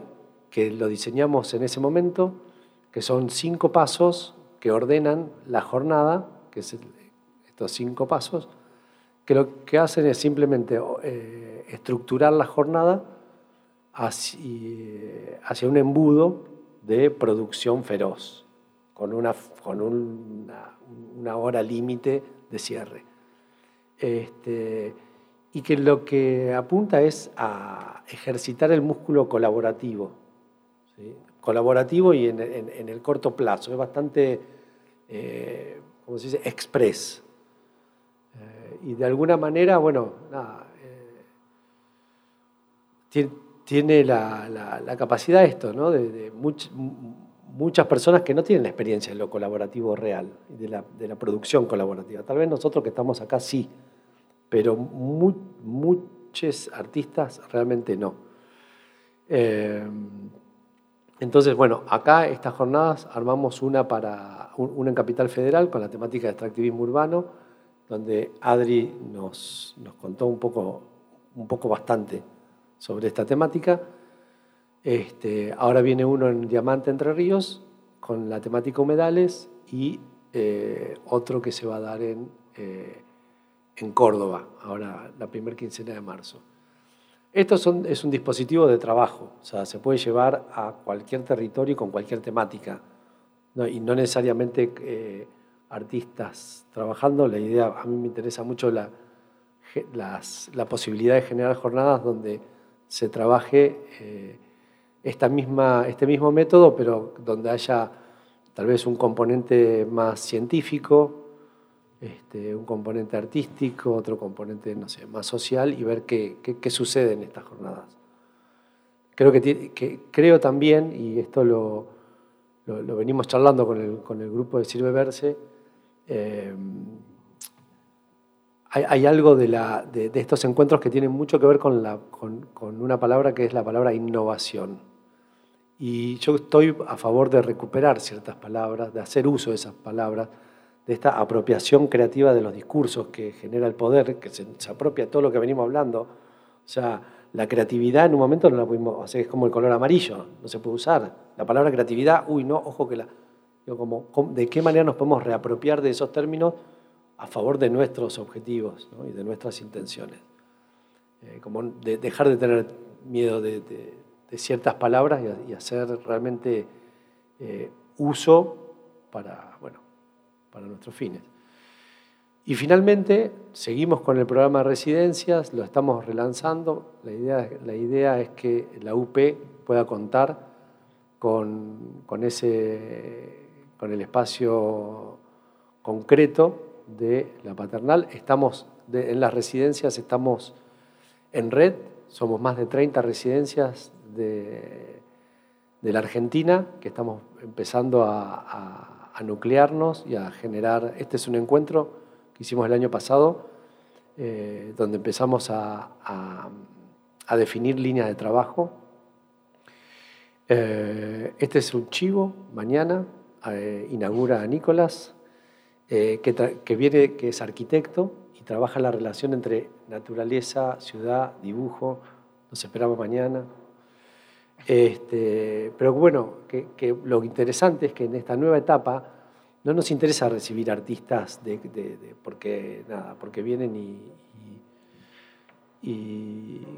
que lo diseñamos en ese momento, que son cinco pasos que ordenan la jornada, que es estos cinco pasos, que lo que hacen es simplemente eh, estructurar la jornada hacia, hacia, un embudo de producción feroz, con una, con una, hora límite de cierre. Este, y que lo que apunta es a ejercitar el músculo colaborativo, colaborativo y en, el corto plazo, es bastante, eh, ¿cómo se dice?, express. Eh, y de alguna manera, bueno, eh, tiene, la, capacidad esto, ¿no? de, muchas personas que no tienen la experiencia en lo colaborativo real, de la, de la producción colaborativa. Tal vez nosotros que estamos acá sí pero muchos artistas realmente no. Eh, entonces, bueno, acá estas jornadas armamos una para una en Capital Federal con la temática de extractivismo urbano, donde Adri nos, nos contó un poco, un poco bastante sobre esta temática. Este, ahora viene uno en Diamante Entre Ríos con la temática humedales y eh, otro que se va a dar en eh, en Córdoba, ahora la primera quincena de marzo. Esto es un dispositivo de trabajo, o sea, se puede llevar a cualquier territorio con cualquier temática, y no necesariamente eh, artistas trabajando. La idea, a mí me interesa mucho la, la posibilidad de generar jornadas donde se trabaje esta misma, este mismo método, pero donde haya tal vez un componente más científico, este, un componente artístico, otro componente, no sé, más social y ver qué, qué, sucede en estas jornadas. Creo, que, creo también, y esto lo, lo, venimos charlando con el, con el, grupo de Sirve Verse, eh, hay, algo de, la, de, estos encuentros que tienen mucho que ver con, la, con, con una palabra que es la palabra innovación. Y yo estoy a favor de recuperar ciertas palabras, de hacer uso de esas palabras, de esta apropiación creativa de los discursos que genera el poder, que se, apropia todo lo que venimos hablando. O sea, la creatividad en un momento no la pudimos, hacer, es como el color amarillo, no se puede usar. La palabra creatividad, uy, no, ojo que la... como, ¿De qué manera nos podemos reapropiar de esos términos a favor de nuestros objetivos y de nuestras intenciones? Eh, como de dejar de tener miedo de, ciertas palabras y, hacer realmente eh, uso para, bueno, para nuestros fines. Y finalmente, seguimos con el programa de residencias, lo estamos relanzando. La idea, la idea es que la UP pueda contar con, con, ese, con el espacio concreto de la paternal. Estamos en las residencias, estamos en red, somos más de 30 residencias de, la Argentina que estamos empezando a a nuclearnos y a generar. Este es un encuentro que hicimos el año pasado, eh, donde empezamos a, definir líneas de trabajo. Eh, este es un chivo, mañana eh, inaugura a Nicolás, que, que, viene, que es arquitecto y trabaja la relación entre naturaleza, ciudad, dibujo. Nos esperamos mañana. Este, pero bueno, lo interesante es que en esta nueva etapa no nos interesa recibir artistas porque, nada, porque vienen y,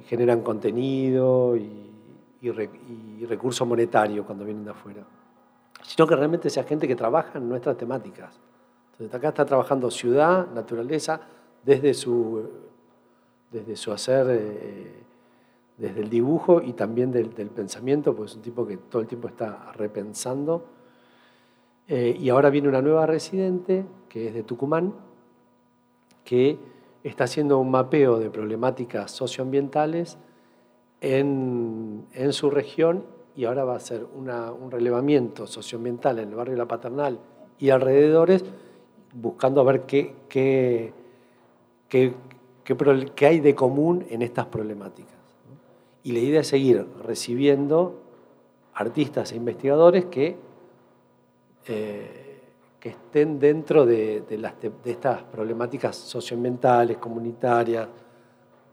generan contenido y, recurso monetario cuando vienen de afuera, sino que realmente sea gente que trabaja en nuestras temáticas. Entonces acá está trabajando ciudad, naturaleza, desde su, desde su hacer... Eh, desde el dibujo y también del, pensamiento, porque es un tipo que todo el tiempo está repensando. Eh, y ahora viene una nueva residente, que es de Tucumán, que está haciendo un mapeo de problemáticas socioambientales en, su región y ahora va a hacer un relevamiento socioambiental en el barrio La Paternal y alrededores, buscando ver qué hay de común en estas problemáticas. Y la idea es seguir recibiendo artistas e investigadores que, eh, que estén dentro de, estas problemáticas socioambientales, comunitarias.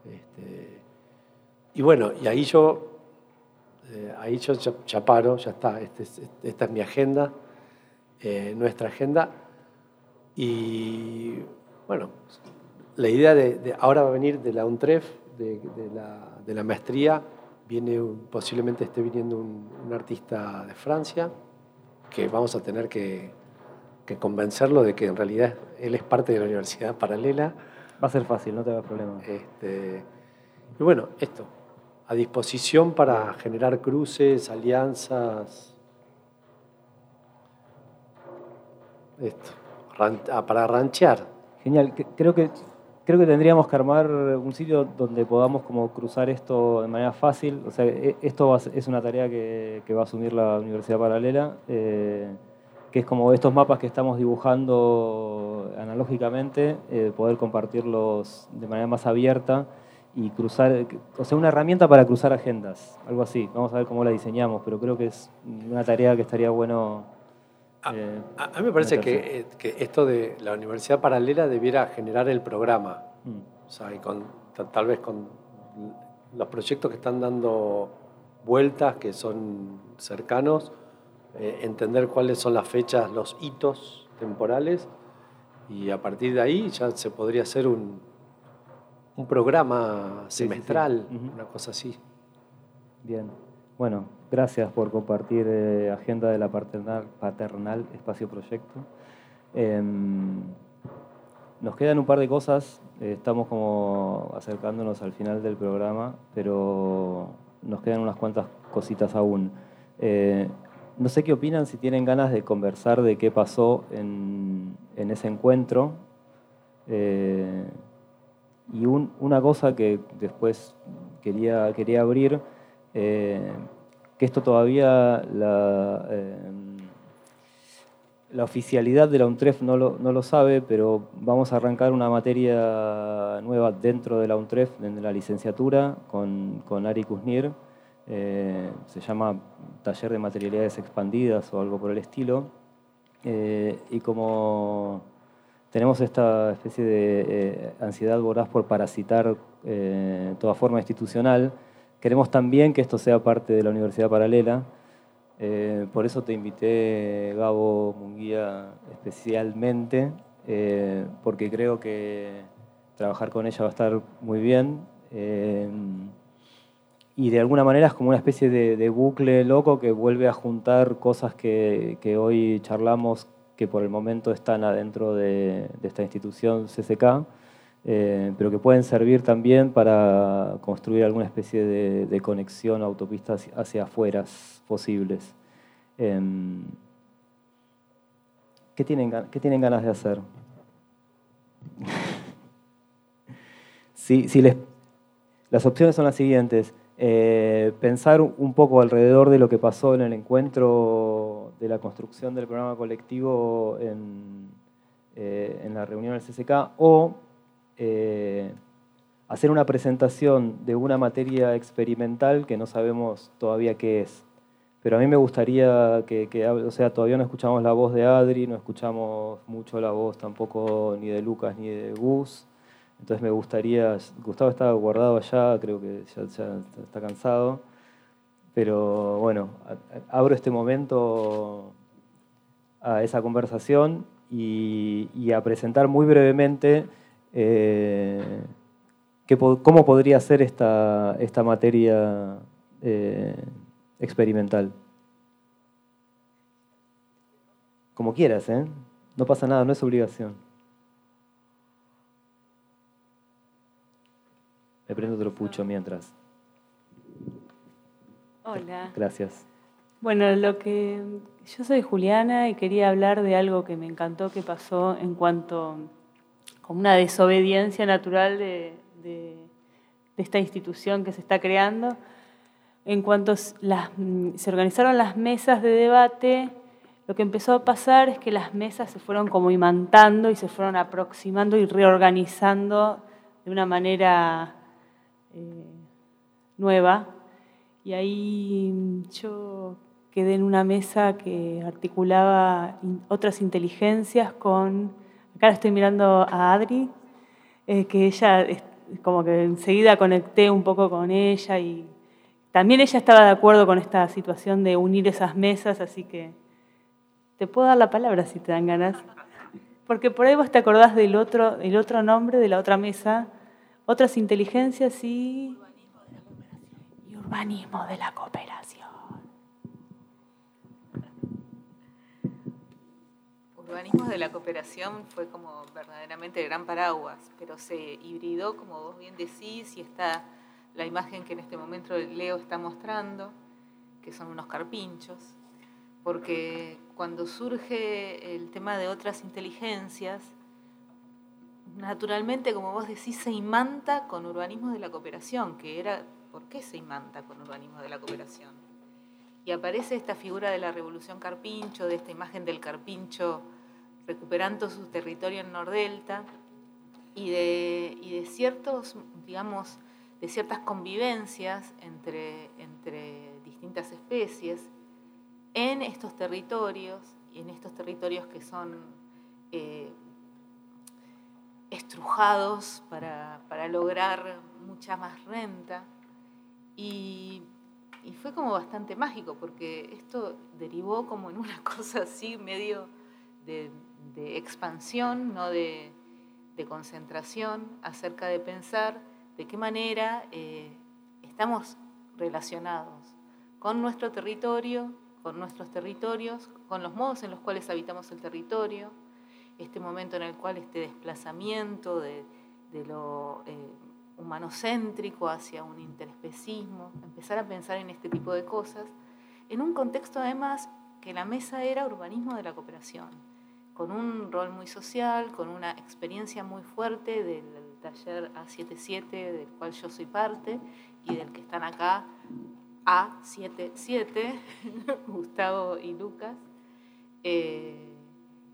Este, y bueno, y ahí yo, eh, ahí yo ya, paro, ya está, este esta es mi agenda, eh, nuestra agenda. Y bueno, la idea de, ahora va a venir de la UNTREF, de, la, maestría, viene posiblemente esté viniendo un, artista de Francia, que vamos a tener que, convencerlo de que en realidad él es parte de la universidad paralela. Va a ser fácil, no te hagas problema. Este, y bueno, esto, a disposición para generar cruces, alianzas. Esto, ah, para ranchear. Genial, creo que creo que tendríamos que armar un sitio donde podamos como cruzar esto de manera fácil. O sea, e, esto es una tarea que, va a asumir la Universidad Paralela, eh, que es como estos mapas que estamos dibujando analógicamente, eh, poder compartirlos de manera más abierta y cruzar, o sea, una herramienta para cruzar agendas, algo así. Vamos a ver cómo la diseñamos, pero creo que es una tarea que estaría bueno eh, a, mí me parece eh, que, esto de la universidad paralela debiera generar el programa. Mm. O sea, y con, tal vez con los proyectos que están dando vueltas, que son cercanos, eh, entender cuáles son las fechas, los hitos temporales, y a partir de ahí ya se podría hacer un, un programa semestral, una cosa así. Bien. Bueno, Gracias por compartir eh, Agenda de la Paternal, Espacio Proyecto. Em, nos quedan un par de cosas, eh, estamos como acercándonos al final del programa, pero nos quedan unas cuantas cositas aún. Eh, no sé qué opinan, si tienen ganas de conversar de qué pasó en, ese encuentro. y una cosa que después quería, quería abrir, que esto todavía la, em, la oficialidad de la UNTREF no lo, no lo, sabe, pero vamos a arrancar una materia nueva dentro de la UNTREF, en la licenciatura, con, con Ari Kuznir. Eh, se llama Taller de Materialidades Expandidas o algo por el estilo. Eh, y como tenemos esta especie de eh, ansiedad voraz por parasitar toda forma institucional, Queremos también que esto sea parte de la Universidad Paralela. Eh, por eso te invité, Gabo Munguía, especialmente, eh, porque creo que trabajar con ella va a estar muy bien. Eh, y de alguna manera es como una especie de, bucle loco que vuelve a juntar cosas que, hoy charlamos que por el momento están adentro de, de esta institución CCK eh, pero que pueden servir también para construir alguna especie de, conexión o autopistas hacia afuera posibles. Em, ¿qué, tienen, ¿Qué tienen ganas de hacer? si, les, las opciones son las siguientes. Eh, pensar un poco alrededor de lo que pasó en el encuentro de la construcción del programa colectivo en, eh, en la reunión del CCK o eh, hacer una presentación de una materia experimental que no sabemos todavía qué es. Pero a mí me gustaría que, o sea, todavía no escuchamos la voz de Adri, no escuchamos mucho la voz tampoco ni de Lucas ni de Gus. Entonces me gustaría, Gustavo está guardado allá, creo que ya, está cansado. Pero bueno, abro este momento a esa conversación y a presentar muy brevemente eh, ¿Cómo podría ser esta, esta materia eh, experimental? Como quieras, ¿eh? No pasa nada, no es obligación. Me prendo otro pucho mientras. Hola. Gracias. Bueno, lo que yo soy Juliana y quería hablar de algo que me encantó que pasó en cuanto como una desobediencia natural de, esta institución que se está creando. En cuanto se organizaron las mesas de debate, lo que empezó a pasar es que las mesas se fueron como imantando y se fueron aproximando y reorganizando de una manera eh, nueva. Y ahí yo quedé en una mesa que articulaba otras inteligencias con, acá estoy mirando a Adri, eh, que ella, como que enseguida conecté un poco con ella y también ella estaba de acuerdo con esta situación de unir esas mesas, así que te puedo dar la palabra si te dan ganas. Porque por ahí vos te acordás del otro, el otro nombre de la otra mesa, otras inteligencias y... Y urbanismo de la cooperación. Urbanismo de la cooperación fue como verdaderamente gran paraguas, pero se hibridó, como vos bien decís, y está la imagen que en este momento Leo está mostrando, que son unos carpinchos, porque cuando surge el tema de otras inteligencias, naturalmente, como vos decís, se imanta con urbanismo de la cooperación, que era, ¿por qué se imanta con urbanismo de la cooperación? Y aparece esta figura de la revolución carpincho, de esta imagen del carpincho recuperando su territorio en Nordelta y de, y de ciertos, digamos, de ciertas convivencias entre, entre distintas especies en estos territorios, y en estos territorios que son eh, estrujados para, lograr mucha más renta. Y, fue como bastante mágico, porque esto derivó como en una cosa así, medio de, expansión, no de, concentración, acerca de pensar de qué manera eh, estamos relacionados con nuestro territorio, con nuestros territorios, con los modos en los cuales habitamos el territorio, este momento en el cual este desplazamiento de, lo eh, humanocéntrico hacia un interespecismo, empezar a pensar en este tipo de cosas, en un contexto además que la mesa era urbanismo de la cooperación, con un rol muy social, con una experiencia muy fuerte del taller A77 del cual yo soy parte y del que están acá a77, Gustavo y Lucas, eh,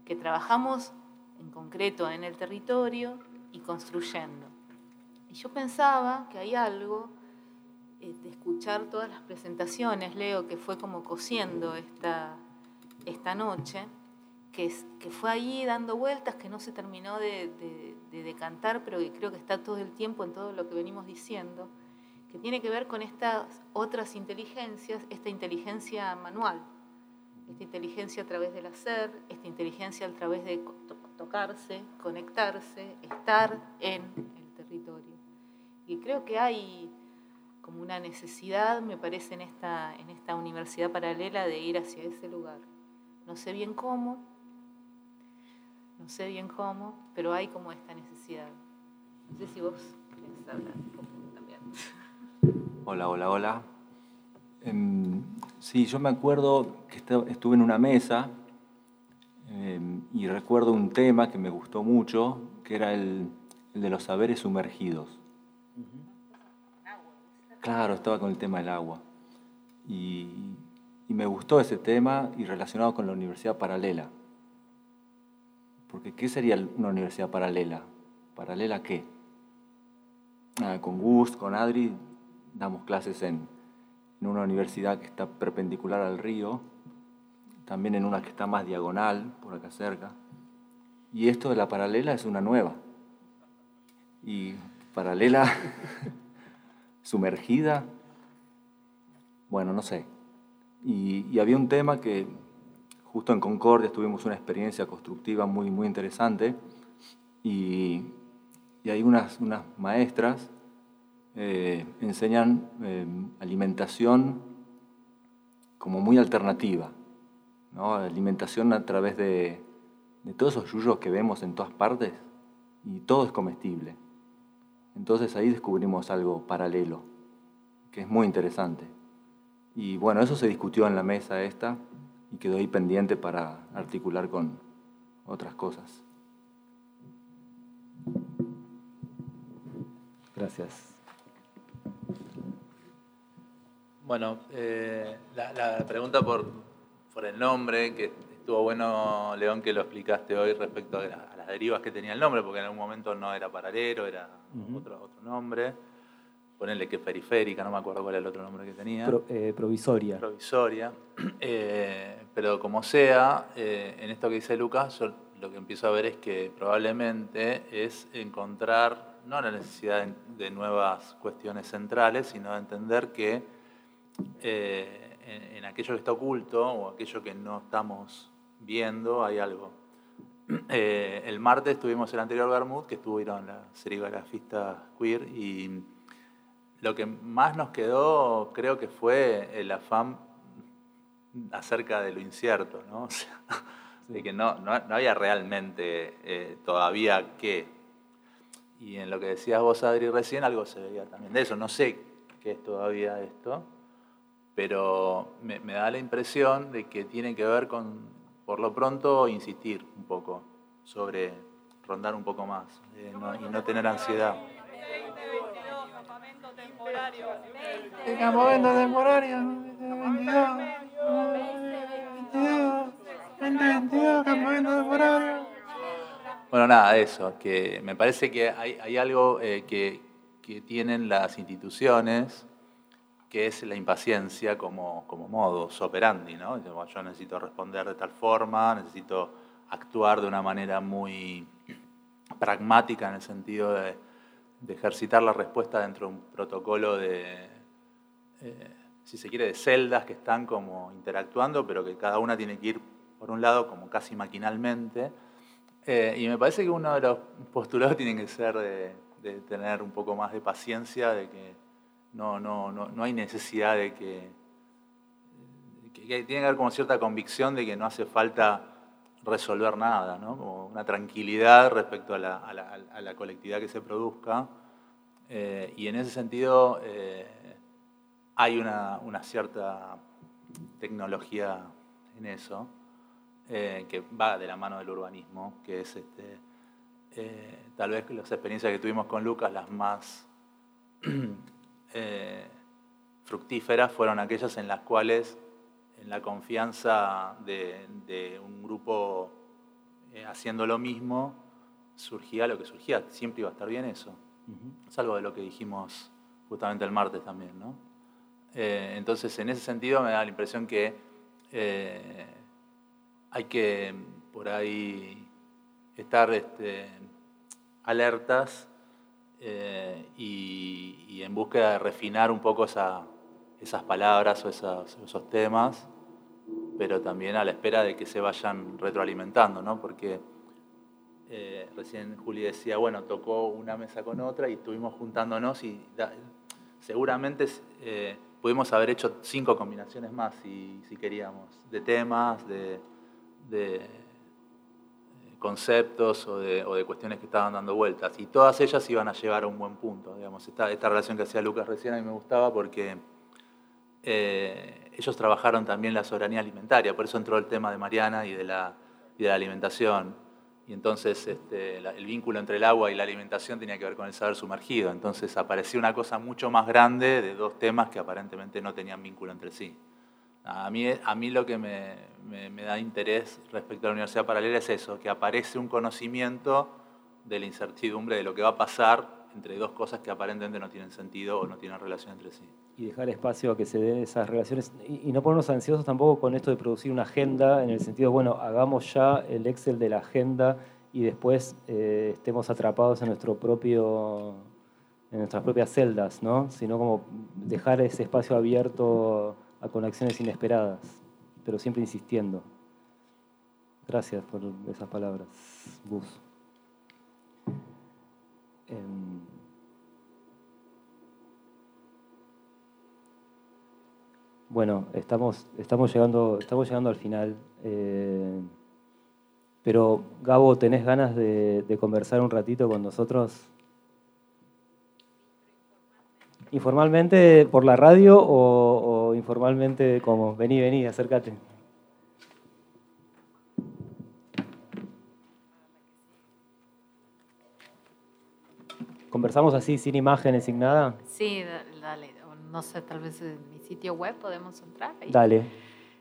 que trabajamos en concreto en el territorio y construyendo. Y yo pensaba que hay algo eh, de escuchar todas las presentaciones, Leo, que fue como cosiendo esta, esta noche, que, que fue ahí dando vueltas, que no se terminó de, de decantar, pero que creo que está todo el tiempo en todo lo que venimos diciendo que tiene que ver con estas otras inteligencias, esta inteligencia manual, esta inteligencia a través del hacer, esta inteligencia a través de tocarse, conectarse, estar en el territorio. Y creo que hay como una necesidad, me parece, en esta, en esta universidad paralela de ir hacia ese lugar. No sé bien cómo, no sé bien cómo, pero hay como esta necesidad. No sé si vos querés hablar un poco también. Hola, hola, hola. Em, sí, yo me acuerdo que estuve en una mesa em, y recuerdo un tema que me gustó mucho, que era el, de los saberes sumergidos. Claro, estaba con el tema del agua. Y, me gustó ese tema y relacionado con la universidad paralela. Porque ¿qué sería una universidad paralela? ¿Paralela qué? Ah, con Gus, con Adri, damos clases en, una universidad que está perpendicular al río, también en una que está más diagonal, por acá cerca. Y esto de la paralela es una nueva. Y paralela, sumergida, bueno, no sé. Y, había un tema que justo en Concordia tuvimos una experiencia constructiva muy, muy interesante y, y hay unas, unas maestras eh, enseñan eh, alimentación como muy alternativa, ¿no? alimentación a través de, todos esos yuyos que vemos en todas partes y todo es comestible. Entonces ahí descubrimos algo paralelo, que es muy interesante. Y bueno, eso se discutió en la mesa esta y quedó ahí pendiente para articular con otras cosas. Gracias. Bueno, eh, la, pregunta por, por, el nombre, que estuvo bueno, León, que lo explicaste hoy respecto a, las derivas que tenía el nombre, porque en algún momento no era paralelo, era otro, otro nombre. ponerle que periférica, no me acuerdo cuál era el otro nombre que tenía. Eh, provisoria. Provisoria. Eh, pero como sea, eh, en esto que dice Lucas, yo lo que empiezo a ver es que probablemente es encontrar, no la necesidad de, nuevas cuestiones centrales, sino de entender que en, aquello que está oculto o aquello que no estamos viendo hay algo. el martes tuvimos el anterior Bermud, que estuvieron las serigrafistas queer, y lo que más nos quedó creo que fue el afán acerca de lo incierto, ¿no? de que no, no, había realmente eh, todavía qué. Y en lo que decías vos, Adri, recién, algo se veía también de eso. No sé qué es todavía esto, pero me, da la impresión de que tiene que ver con, por lo pronto, insistir un poco sobre rondar un poco más eh, y no tener ansiedad. El campamento temporario. 22, campamento temporario. Bueno, nada, eso, que me parece que hay, algo eh, que, tienen las instituciones, que es la impaciencia como, como modus operandi, ¿no? Yo necesito responder de tal forma, necesito actuar de una manera muy pragmática en el sentido de de ejercitar la respuesta dentro de un protocolo de, eh, si se quiere, de celdas que están como interactuando, pero que cada una tiene que ir, por un lado, como casi maquinalmente. Eh, y me parece que uno de los postulados tiene que ser de, tener un poco más de paciencia, de que no, no, no, no hay necesidad de que, que, tiene que haber como cierta convicción de que no hace falta resolver nada, ¿no? como una tranquilidad respecto a la, a la, colectividad que se produzca. Eh, y en ese sentido eh, hay una, una, cierta tecnología en eso, eh, que va de la mano del urbanismo, que es este, tal vez las experiencias que tuvimos con Lucas, las más fructíferas, fueron aquellas en las cuales en la confianza de, un grupo eh, haciendo lo mismo, surgía lo que surgía. Siempre iba a estar bien eso. Es algo de lo que dijimos justamente el martes también. ¿no? Eh, entonces, en ese sentido, me da la impresión que eh, hay que por ahí estar este, alertas y, en búsqueda de refinar un poco esas palabras o esos temas pero también a la espera de que se vayan retroalimentando, ¿no? Porque eh, recién Juli decía, bueno, tocó una mesa con otra y estuvimos juntándonos y seguramente eh, pudimos haber hecho cinco combinaciones más si, queríamos, de temas, de, eh, conceptos o de, cuestiones que estaban dando vueltas. Y todas ellas iban a llevar a un buen punto. Digamos. Esta, esta relación que hacía Lucas recién a mí me gustaba porque ellos trabajaron también la soberanía alimentaria, por eso entró el tema de Mariana y de la, alimentación. Y entonces este, el vínculo entre el agua y la alimentación tenía que ver con el saber sumergido. Entonces apareció una cosa mucho más grande de dos temas que aparentemente no tenían vínculo entre sí. A mí, a mí lo que me, me da interés respecto a la universidad paralela es eso, que aparece un conocimiento de la incertidumbre de lo que va a pasar entre dos cosas que aparentemente no tienen sentido o no tienen relación entre sí y dejar espacio a que se den esas relaciones y, no ponernos ansiosos tampoco con esto de producir una agenda en el sentido, bueno, hagamos ya el Excel de la agenda y después eh, estemos atrapados en nuestro propio en nuestras propias celdas, ¿no? Sino como dejar ese espacio abierto a conexiones inesperadas, pero siempre insistiendo. Gracias por esas palabras, Gus. Em, Bueno, estamos, estamos, llegando, estamos llegando al final. Eh, pero, Gabo, ¿tenés ganas de, conversar un ratito con nosotros? ¿Informalmente por la radio o, informalmente como? Vení, vení, acércate. ¿Conversamos así, sin imágenes, sin nada? Sí, dale. No sé, tal vez sitio web podemos entrar. Ahí. Dale.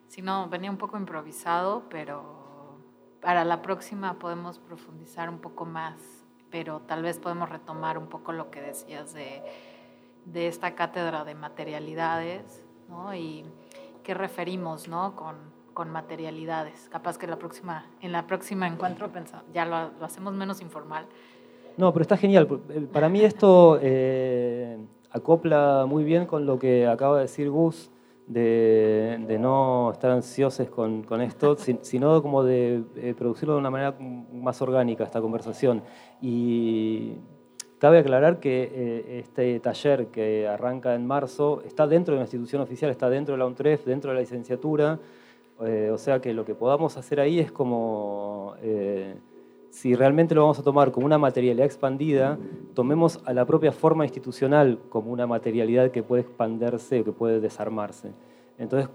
Si no, venía un poco improvisado, pero para la próxima podemos profundizar un poco más, pero tal vez podemos retomar un poco lo que decías de de esta cátedra de materialidades, ¿no? Y qué referimos, ¿no? Con, con materialidades. Capaz que la próxima, en la próxima encuentro ya lo, lo, hacemos menos informal. No, pero está genial. Eh, para mí esto eh, acopla muy bien con lo que acaba de decir Gus, de, de no estar ansiosos con, con esto, sino como de eh, producirlo de una manera más orgánica, esta conversación. Y Cabe aclarar que eh, este taller que arranca en marzo está dentro de una institución oficial, está dentro de la UNTREF, dentro de la licenciatura, eh, o sea que lo que podamos hacer ahí es como, eh, si realmente lo vamos a tomar como una materialidad expandida, tomemos a la propia forma institucional como una materialidad que puede expandirse o que puede desarmarse. Entonces,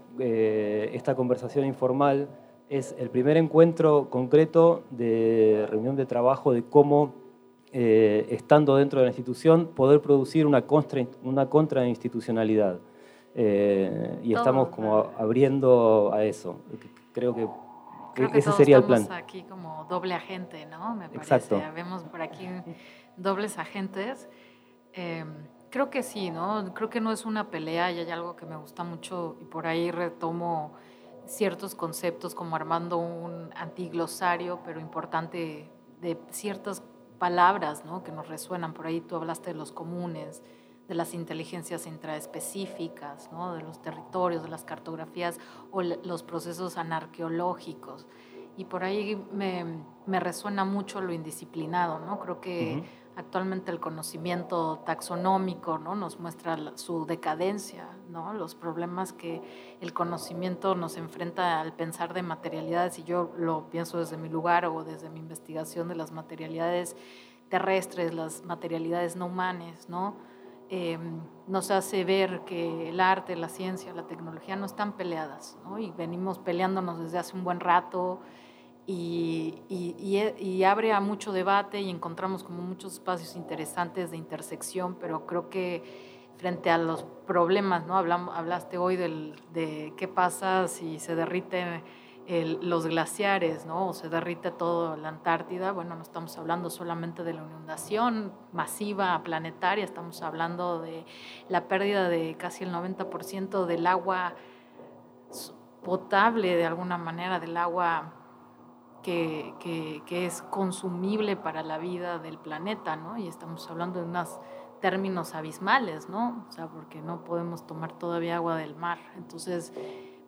esta conversación informal es el primer encuentro concreto de reunión de trabajo de cómo eh, estando dentro de la institución, poder producir una, contra, una contrainstitucionalidad. Eh, y estamos como abriendo a eso. Creo que, ese sería el plan. aquí como doble agente, ¿no? Me parece. Exacto. Vemos por aquí dobles agentes. Em, creo que sí, ¿no? Creo que no es una pelea y hay algo que me gusta mucho y por ahí retomo ciertos conceptos como armando un antiglosario, pero importante de ciertas palabras ¿no? que nos resuenan. Por ahí tú hablaste de los comunes, de las inteligencias intraespecíficas, ¿no? de los territorios, de las cartografías o los procesos anarqueológicos. Y por ahí me, me resuena mucho lo indisciplinado. ¿no? Creo que actualmente el conocimiento taxonómico ¿no? nos muestra su decadencia, ¿no? los problemas que el conocimiento nos enfrenta al pensar de materialidades, y yo lo pienso desde mi lugar o desde mi investigación de las materialidades terrestres, las materialidades no humanas, ¿no? Em, nos hace ver que el arte, la ciencia, la tecnología no están peleadas, ¿no? y venimos peleándonos desde hace un buen rato y, y, abre a mucho debate y encontramos como muchos espacios interesantes de intersección, pero creo que frente a los problemas, ¿no? hablaste hoy de qué pasa si se derriten los glaciares, ¿no? O se derrite todo la Antártida. Bueno, no estamos hablando solamente de la inundación masiva planetaria, estamos hablando de la pérdida de casi el 90% del agua potable, de alguna manera, del agua que, que, es consumible para la vida del planeta, ¿no? Y estamos hablando de unos términos abismales, ¿no? O sea, porque no podemos tomar todavía agua del mar. Entonces,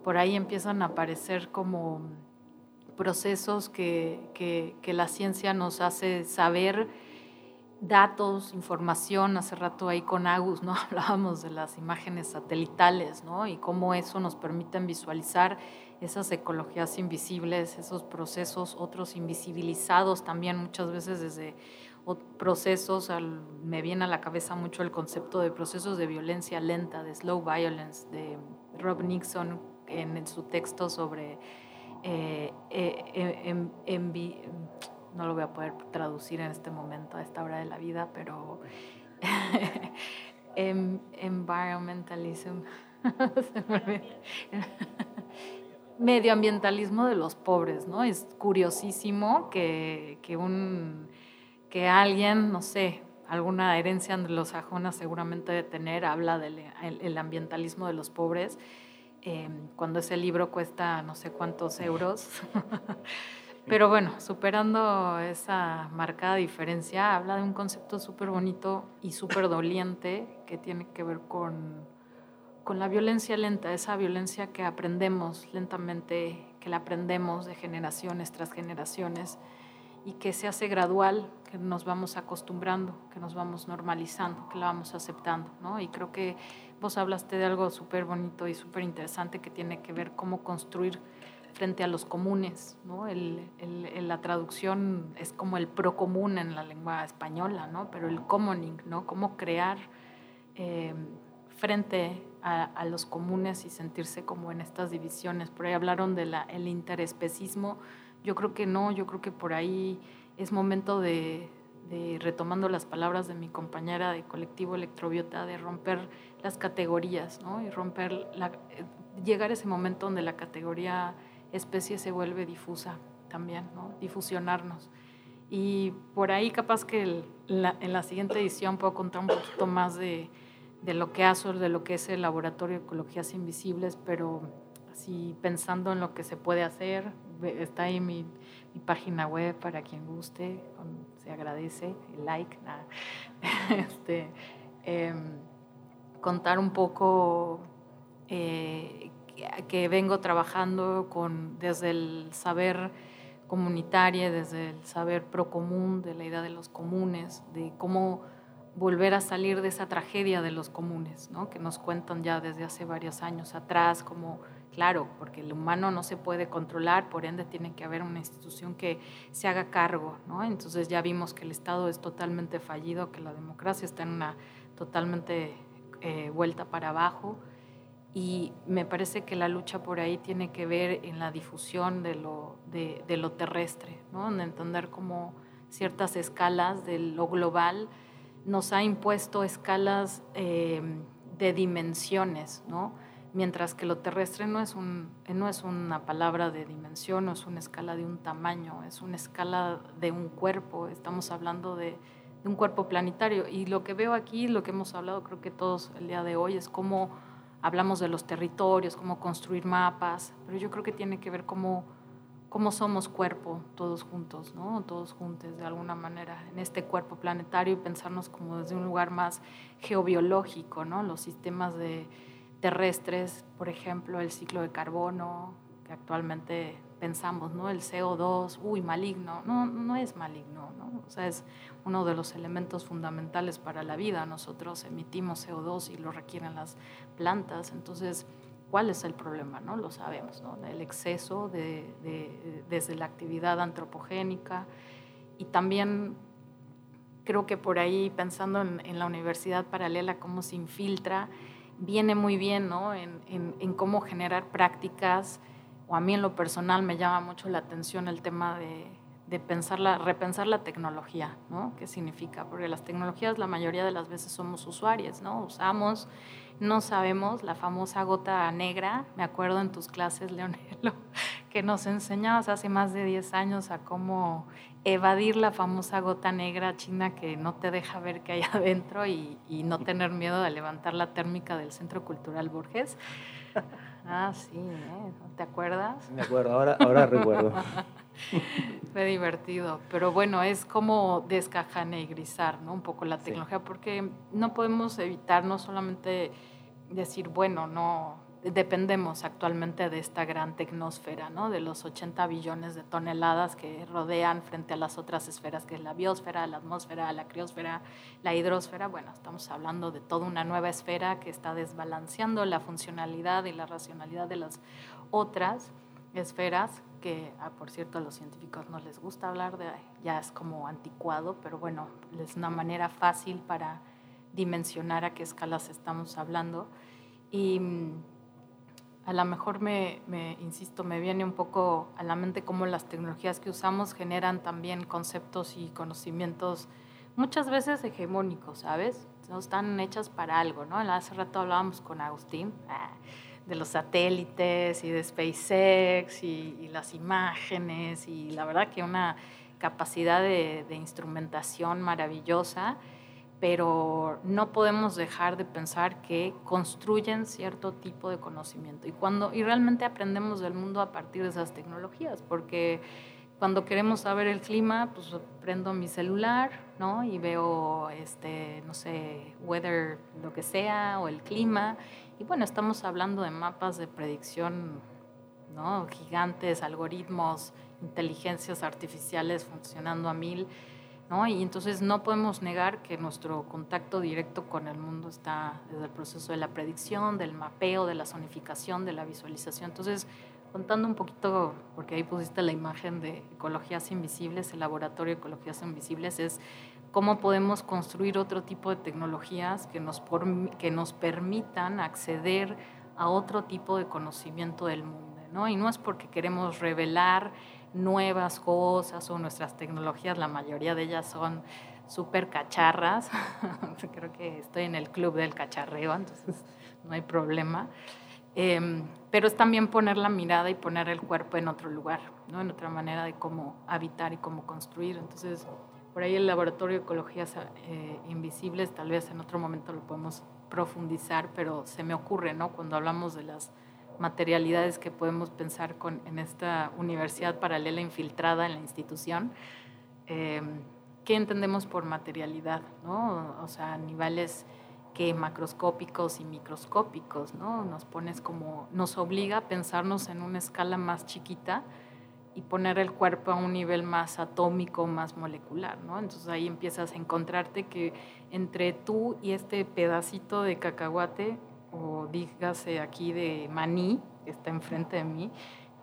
por ahí empiezan a aparecer como procesos que, la ciencia nos hace saber datos, información. Hace rato ahí con Agus, ¿no? Hablábamos de las imágenes satelitales, ¿no? Y cómo eso nos permite visualizar esas ecologías invisibles, esos procesos, otros invisibilizados también muchas veces desde procesos, me viene a la cabeza mucho el concepto de procesos de violencia lenta, de slow violence, de Rob Nixon en, su texto sobre, eh, eh, no lo voy a poder traducir en este momento, a esta hora de la vida, pero em, environmentalism. medioambientalismo de los pobres, ¿no? Es curiosísimo que, que, un, que alguien, no sé, alguna herencia anglosajona seguramente de tener, habla del el, ambientalismo de los pobres, em, cuando ese libro cuesta no sé cuántos euros. Pero bueno, superando esa marcada diferencia, habla de un concepto súper bonito y súper doliente que tiene que ver con con la violencia lenta, esa violencia que aprendemos lentamente, que la aprendemos de generaciones tras generaciones y que se hace gradual, que nos vamos acostumbrando, que nos vamos normalizando, que la vamos aceptando. ¿no? Y creo que vos hablaste de algo súper bonito y súper interesante que tiene que ver cómo construir frente a los comunes. ¿no? El, el, la traducción es como el procomún en la lengua española, ¿no? pero el commoning, ¿no? cómo crear eh, frente a, los comunes y sentirse como en estas divisiones. Por ahí hablaron del el interespecismo. Yo creo que no, yo creo que por ahí es momento de, retomando las palabras de mi compañera de colectivo Electrobiota, de romper las categorías, ¿no? Y romper, la, llegar a ese momento donde la categoría especie se vuelve difusa también, ¿no? Difusionarnos. Y por ahí capaz que en la siguiente edición puedo contar un poquito más de de lo que hace, de lo que es el Laboratorio de Ecologías Invisibles, pero así pensando en lo que se puede hacer, está ahí mi, página web para quien guste, se agradece el like. Este, em, contar un poco eh, que, vengo trabajando con, desde el saber comunitario, desde el saber procomún, de la idea de los comunes, de cómo volver a salir de esa tragedia de los comunes, ¿no? que nos cuentan ya desde hace varios años atrás, como, claro, porque el humano no se puede controlar, por ende tiene que haber una institución que se haga cargo. ¿no? Entonces ya vimos que el Estado es totalmente fallido, que la democracia está en una totalmente eh, vuelta para abajo. Y me parece que la lucha por ahí tiene que ver en la difusión de lo, terrestre, ¿no? en entender cómo ciertas escalas de lo global nos ha impuesto escalas eh, de dimensiones, ¿no? Mientras que lo terrestre no es, un, no es una palabra de dimensión, no es una escala de un tamaño, es una escala de un cuerpo, estamos hablando de, un cuerpo planetario. Y lo que veo aquí, lo que hemos hablado creo que todos el día de hoy, es cómo hablamos de los territorios, cómo construir mapas, pero yo creo que tiene que ver cómo, cómo somos cuerpo todos juntos, ¿no? todos juntos de alguna manera en este cuerpo planetario y pensarnos como desde un lugar más geobiológico, ¿no? los sistemas de terrestres, por ejemplo, el ciclo de carbono, que actualmente pensamos, ¿no? El CO2, uy, maligno. No, no es maligno, ¿no? O sea, es uno de los elementos fundamentales para la vida. Nosotros emitimos CO2 y lo requieren las plantas. Entonces, ¿cuál es el problema? ¿no? Lo sabemos, ¿no? El exceso de, desde la actividad antropogénica y también creo que por ahí, pensando en, la universidad paralela, cómo se infiltra, viene muy bien ¿no? en, en cómo generar prácticas o a mí en lo personal me llama mucho la atención el tema de, de repensar la tecnología, ¿no? ¿Qué significa? Porque las tecnologías la mayoría de las veces somos usuarios, ¿no? Usamos, no sabemos, la famosa gota negra, me acuerdo en tus clases, Leonelo, que nos enseñabas hace más de 10 años a cómo evadir la famosa gota negra china que no te deja ver qué hay adentro y, y no tener miedo de levantar la térmica del Centro Cultural Borges. Ah, sí, ¿eh? ¿te acuerdas? Me acuerdo, ahora, ahora recuerdo. Fue divertido, pero bueno, es como descajanegrizar ¿no? un poco la tecnología, porque no podemos evitar no solamente decir, bueno, no, dependemos actualmente de esta gran tecnosfera, ¿no? de los 80 billones de toneladas que rodean frente a las otras esferas, que es la biosfera, la atmósfera, la criosfera, la hidrosfera. Bueno, estamos hablando de toda una nueva esfera que está desbalanceando la funcionalidad y la racionalidad de las otras esferas, que ah, por cierto a los científicos no les gusta hablar de, ya es como anticuado, pero bueno, es una manera fácil para dimensionar a qué escalas estamos hablando. Y mm, a lo mejor me, insisto, me viene un poco a la mente cómo las tecnologías que usamos generan también conceptos y conocimientos muchas veces hegemónicos, ¿sabes? No están hechas para algo, ¿no? Hace rato hablábamos con Agustín ah, de los satélites y de SpaceX y, las imágenes y la verdad que una capacidad de, de instrumentación maravillosa pero no podemos dejar de pensar que construyen cierto tipo de conocimiento y cuando y realmente aprendemos del mundo a partir de esas tecnologías porque cuando queremos saber el clima pues prendo mi celular no y veo este no sé weather lo que sea o el clima y bueno estamos hablando de mapas de predicción no gigantes algoritmos inteligencias artificiales funcionando a mil y entonces no podemos negar que nuestro contacto directo con el mundo está desde el proceso de la predicción, del mapeo, de la zonificación, de la visualización. Entonces, contando un poquito, porque ahí pusiste la imagen de Ecologías Invisibles, el laboratorio de Ecologías Invisibles, es cómo podemos construir otro tipo de tecnologías que nos, que nos permitan acceder a otro tipo de conocimiento del mundo. ¿no? Y no es porque queremos revelar nuevas cosas o nuestras tecnologías, la mayoría de ellas son súper cacharras. Creo que estoy en el club del cacharreo, entonces no hay problema. Em, pero es también poner la mirada y poner el cuerpo en otro lugar, ¿no? en otra manera de cómo habitar y cómo construir. Entonces, por ahí el Laboratorio de Ecologías eh, Invisibles, tal vez en otro momento lo podemos profundizar, pero se me ocurre, ¿no? Cuando hablamos de las materialidades que podemos pensar con, en esta universidad paralela infiltrada en la institución, eh, ¿qué entendemos por materialidad? ¿no? O sea, niveles que macroscópicos y microscópicos, ¿no? Nos pones como, nos obliga a pensarnos en una escala más chiquita y poner el cuerpo a un nivel más atómico, más molecular, ¿no? Entonces ahí empiezas a encontrarte que entre tú y este pedacito de cacahuate, o dígase aquí de maní, que está enfrente de mí,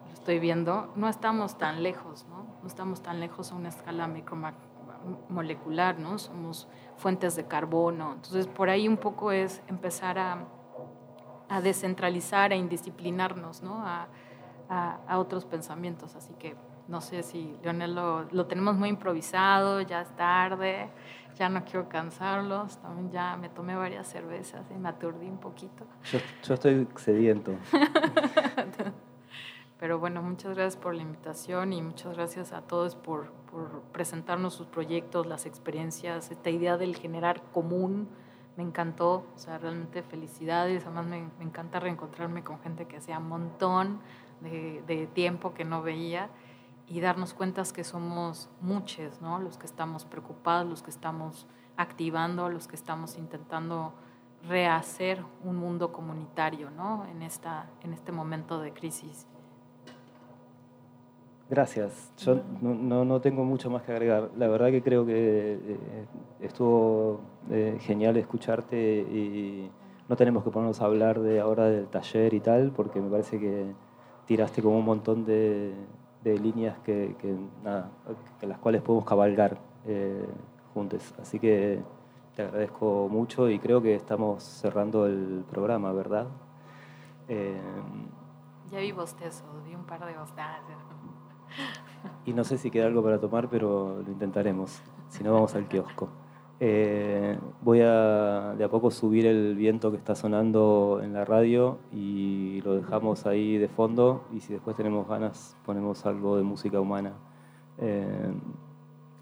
lo estoy viendo, no estamos tan lejos, ¿no? No estamos tan lejos a una escala micromolecular, ¿no? Somos fuentes de carbono. Entonces por ahí un poco es empezar a, a descentralizar, a indisciplinarnos, ¿no? A, a, otros pensamientos. Así que no sé si Leonel lo, tenemos muy improvisado, ya es tarde, ya no quiero cansarlos, también ya me tomé varias cervezas y me aturdí un poquito. Yo, estoy sediento. Pero bueno, muchas gracias por la invitación y muchas gracias a todos por, por, presentarnos sus proyectos, las experiencias, esta idea del generar común. Me encantó, o sea, realmente felicidades. Además, me, me encanta reencontrarme con gente que sea un montón de, tiempo que no veía y darnos cuenta que somos muchos, ¿no? Los que estamos preocupados, los que estamos activando, los que estamos intentando rehacer un mundo comunitario, ¿no? En, esta, en este momento de crisis. Gracias. Yo no, no, tengo mucho más que agregar. La verdad que creo que eh, estuvo eh, genial escucharte y no tenemos que ponernos a hablar de ahora del taller y tal, porque me parece que tiraste como un montón de, líneas que, nada, que las cuales podemos cabalgar eh, juntos. Así que te agradezco mucho y creo que estamos cerrando el programa, ¿verdad? Eh, ya vi bostezo, vi un par de bostezos. Y no sé si queda algo para tomar, pero lo intentaremos. Si no, vamos al kiosco. Eh, voy a de a poco subir el viento que está sonando en la radio y lo dejamos ahí de fondo y si después tenemos ganas ponemos algo de música humana. Eh,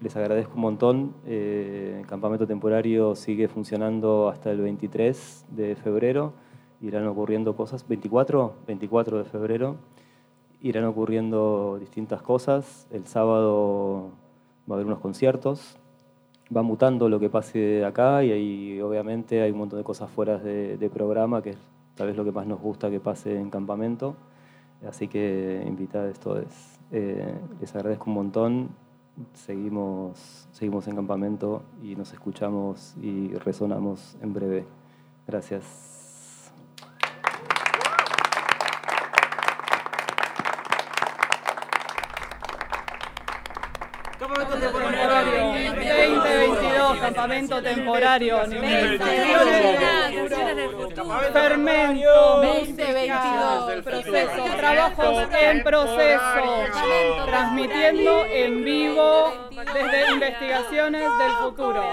les agradezco un montón. Eh, el campamento temporario sigue funcionando hasta el 23 de febrero. Irán ocurriendo cosas. 24, 24 de febrero. Irán ocurriendo distintas cosas. El sábado va a haber unos conciertos va mutando lo que pase acá y ahí obviamente hay un montón de cosas fuera de, programa, que es tal vez lo que más nos gusta que pase en campamento. Así que invitados todos. Eh, les agradezco un montón. Seguimos, seguimos en campamento y nos escuchamos y resonamos en breve. Gracias. Temporario. 2022, campamento temporario. Fermento. 2022, proceso, trabajos en proceso, transmitiendo en vivo desde investigaciones del futuro.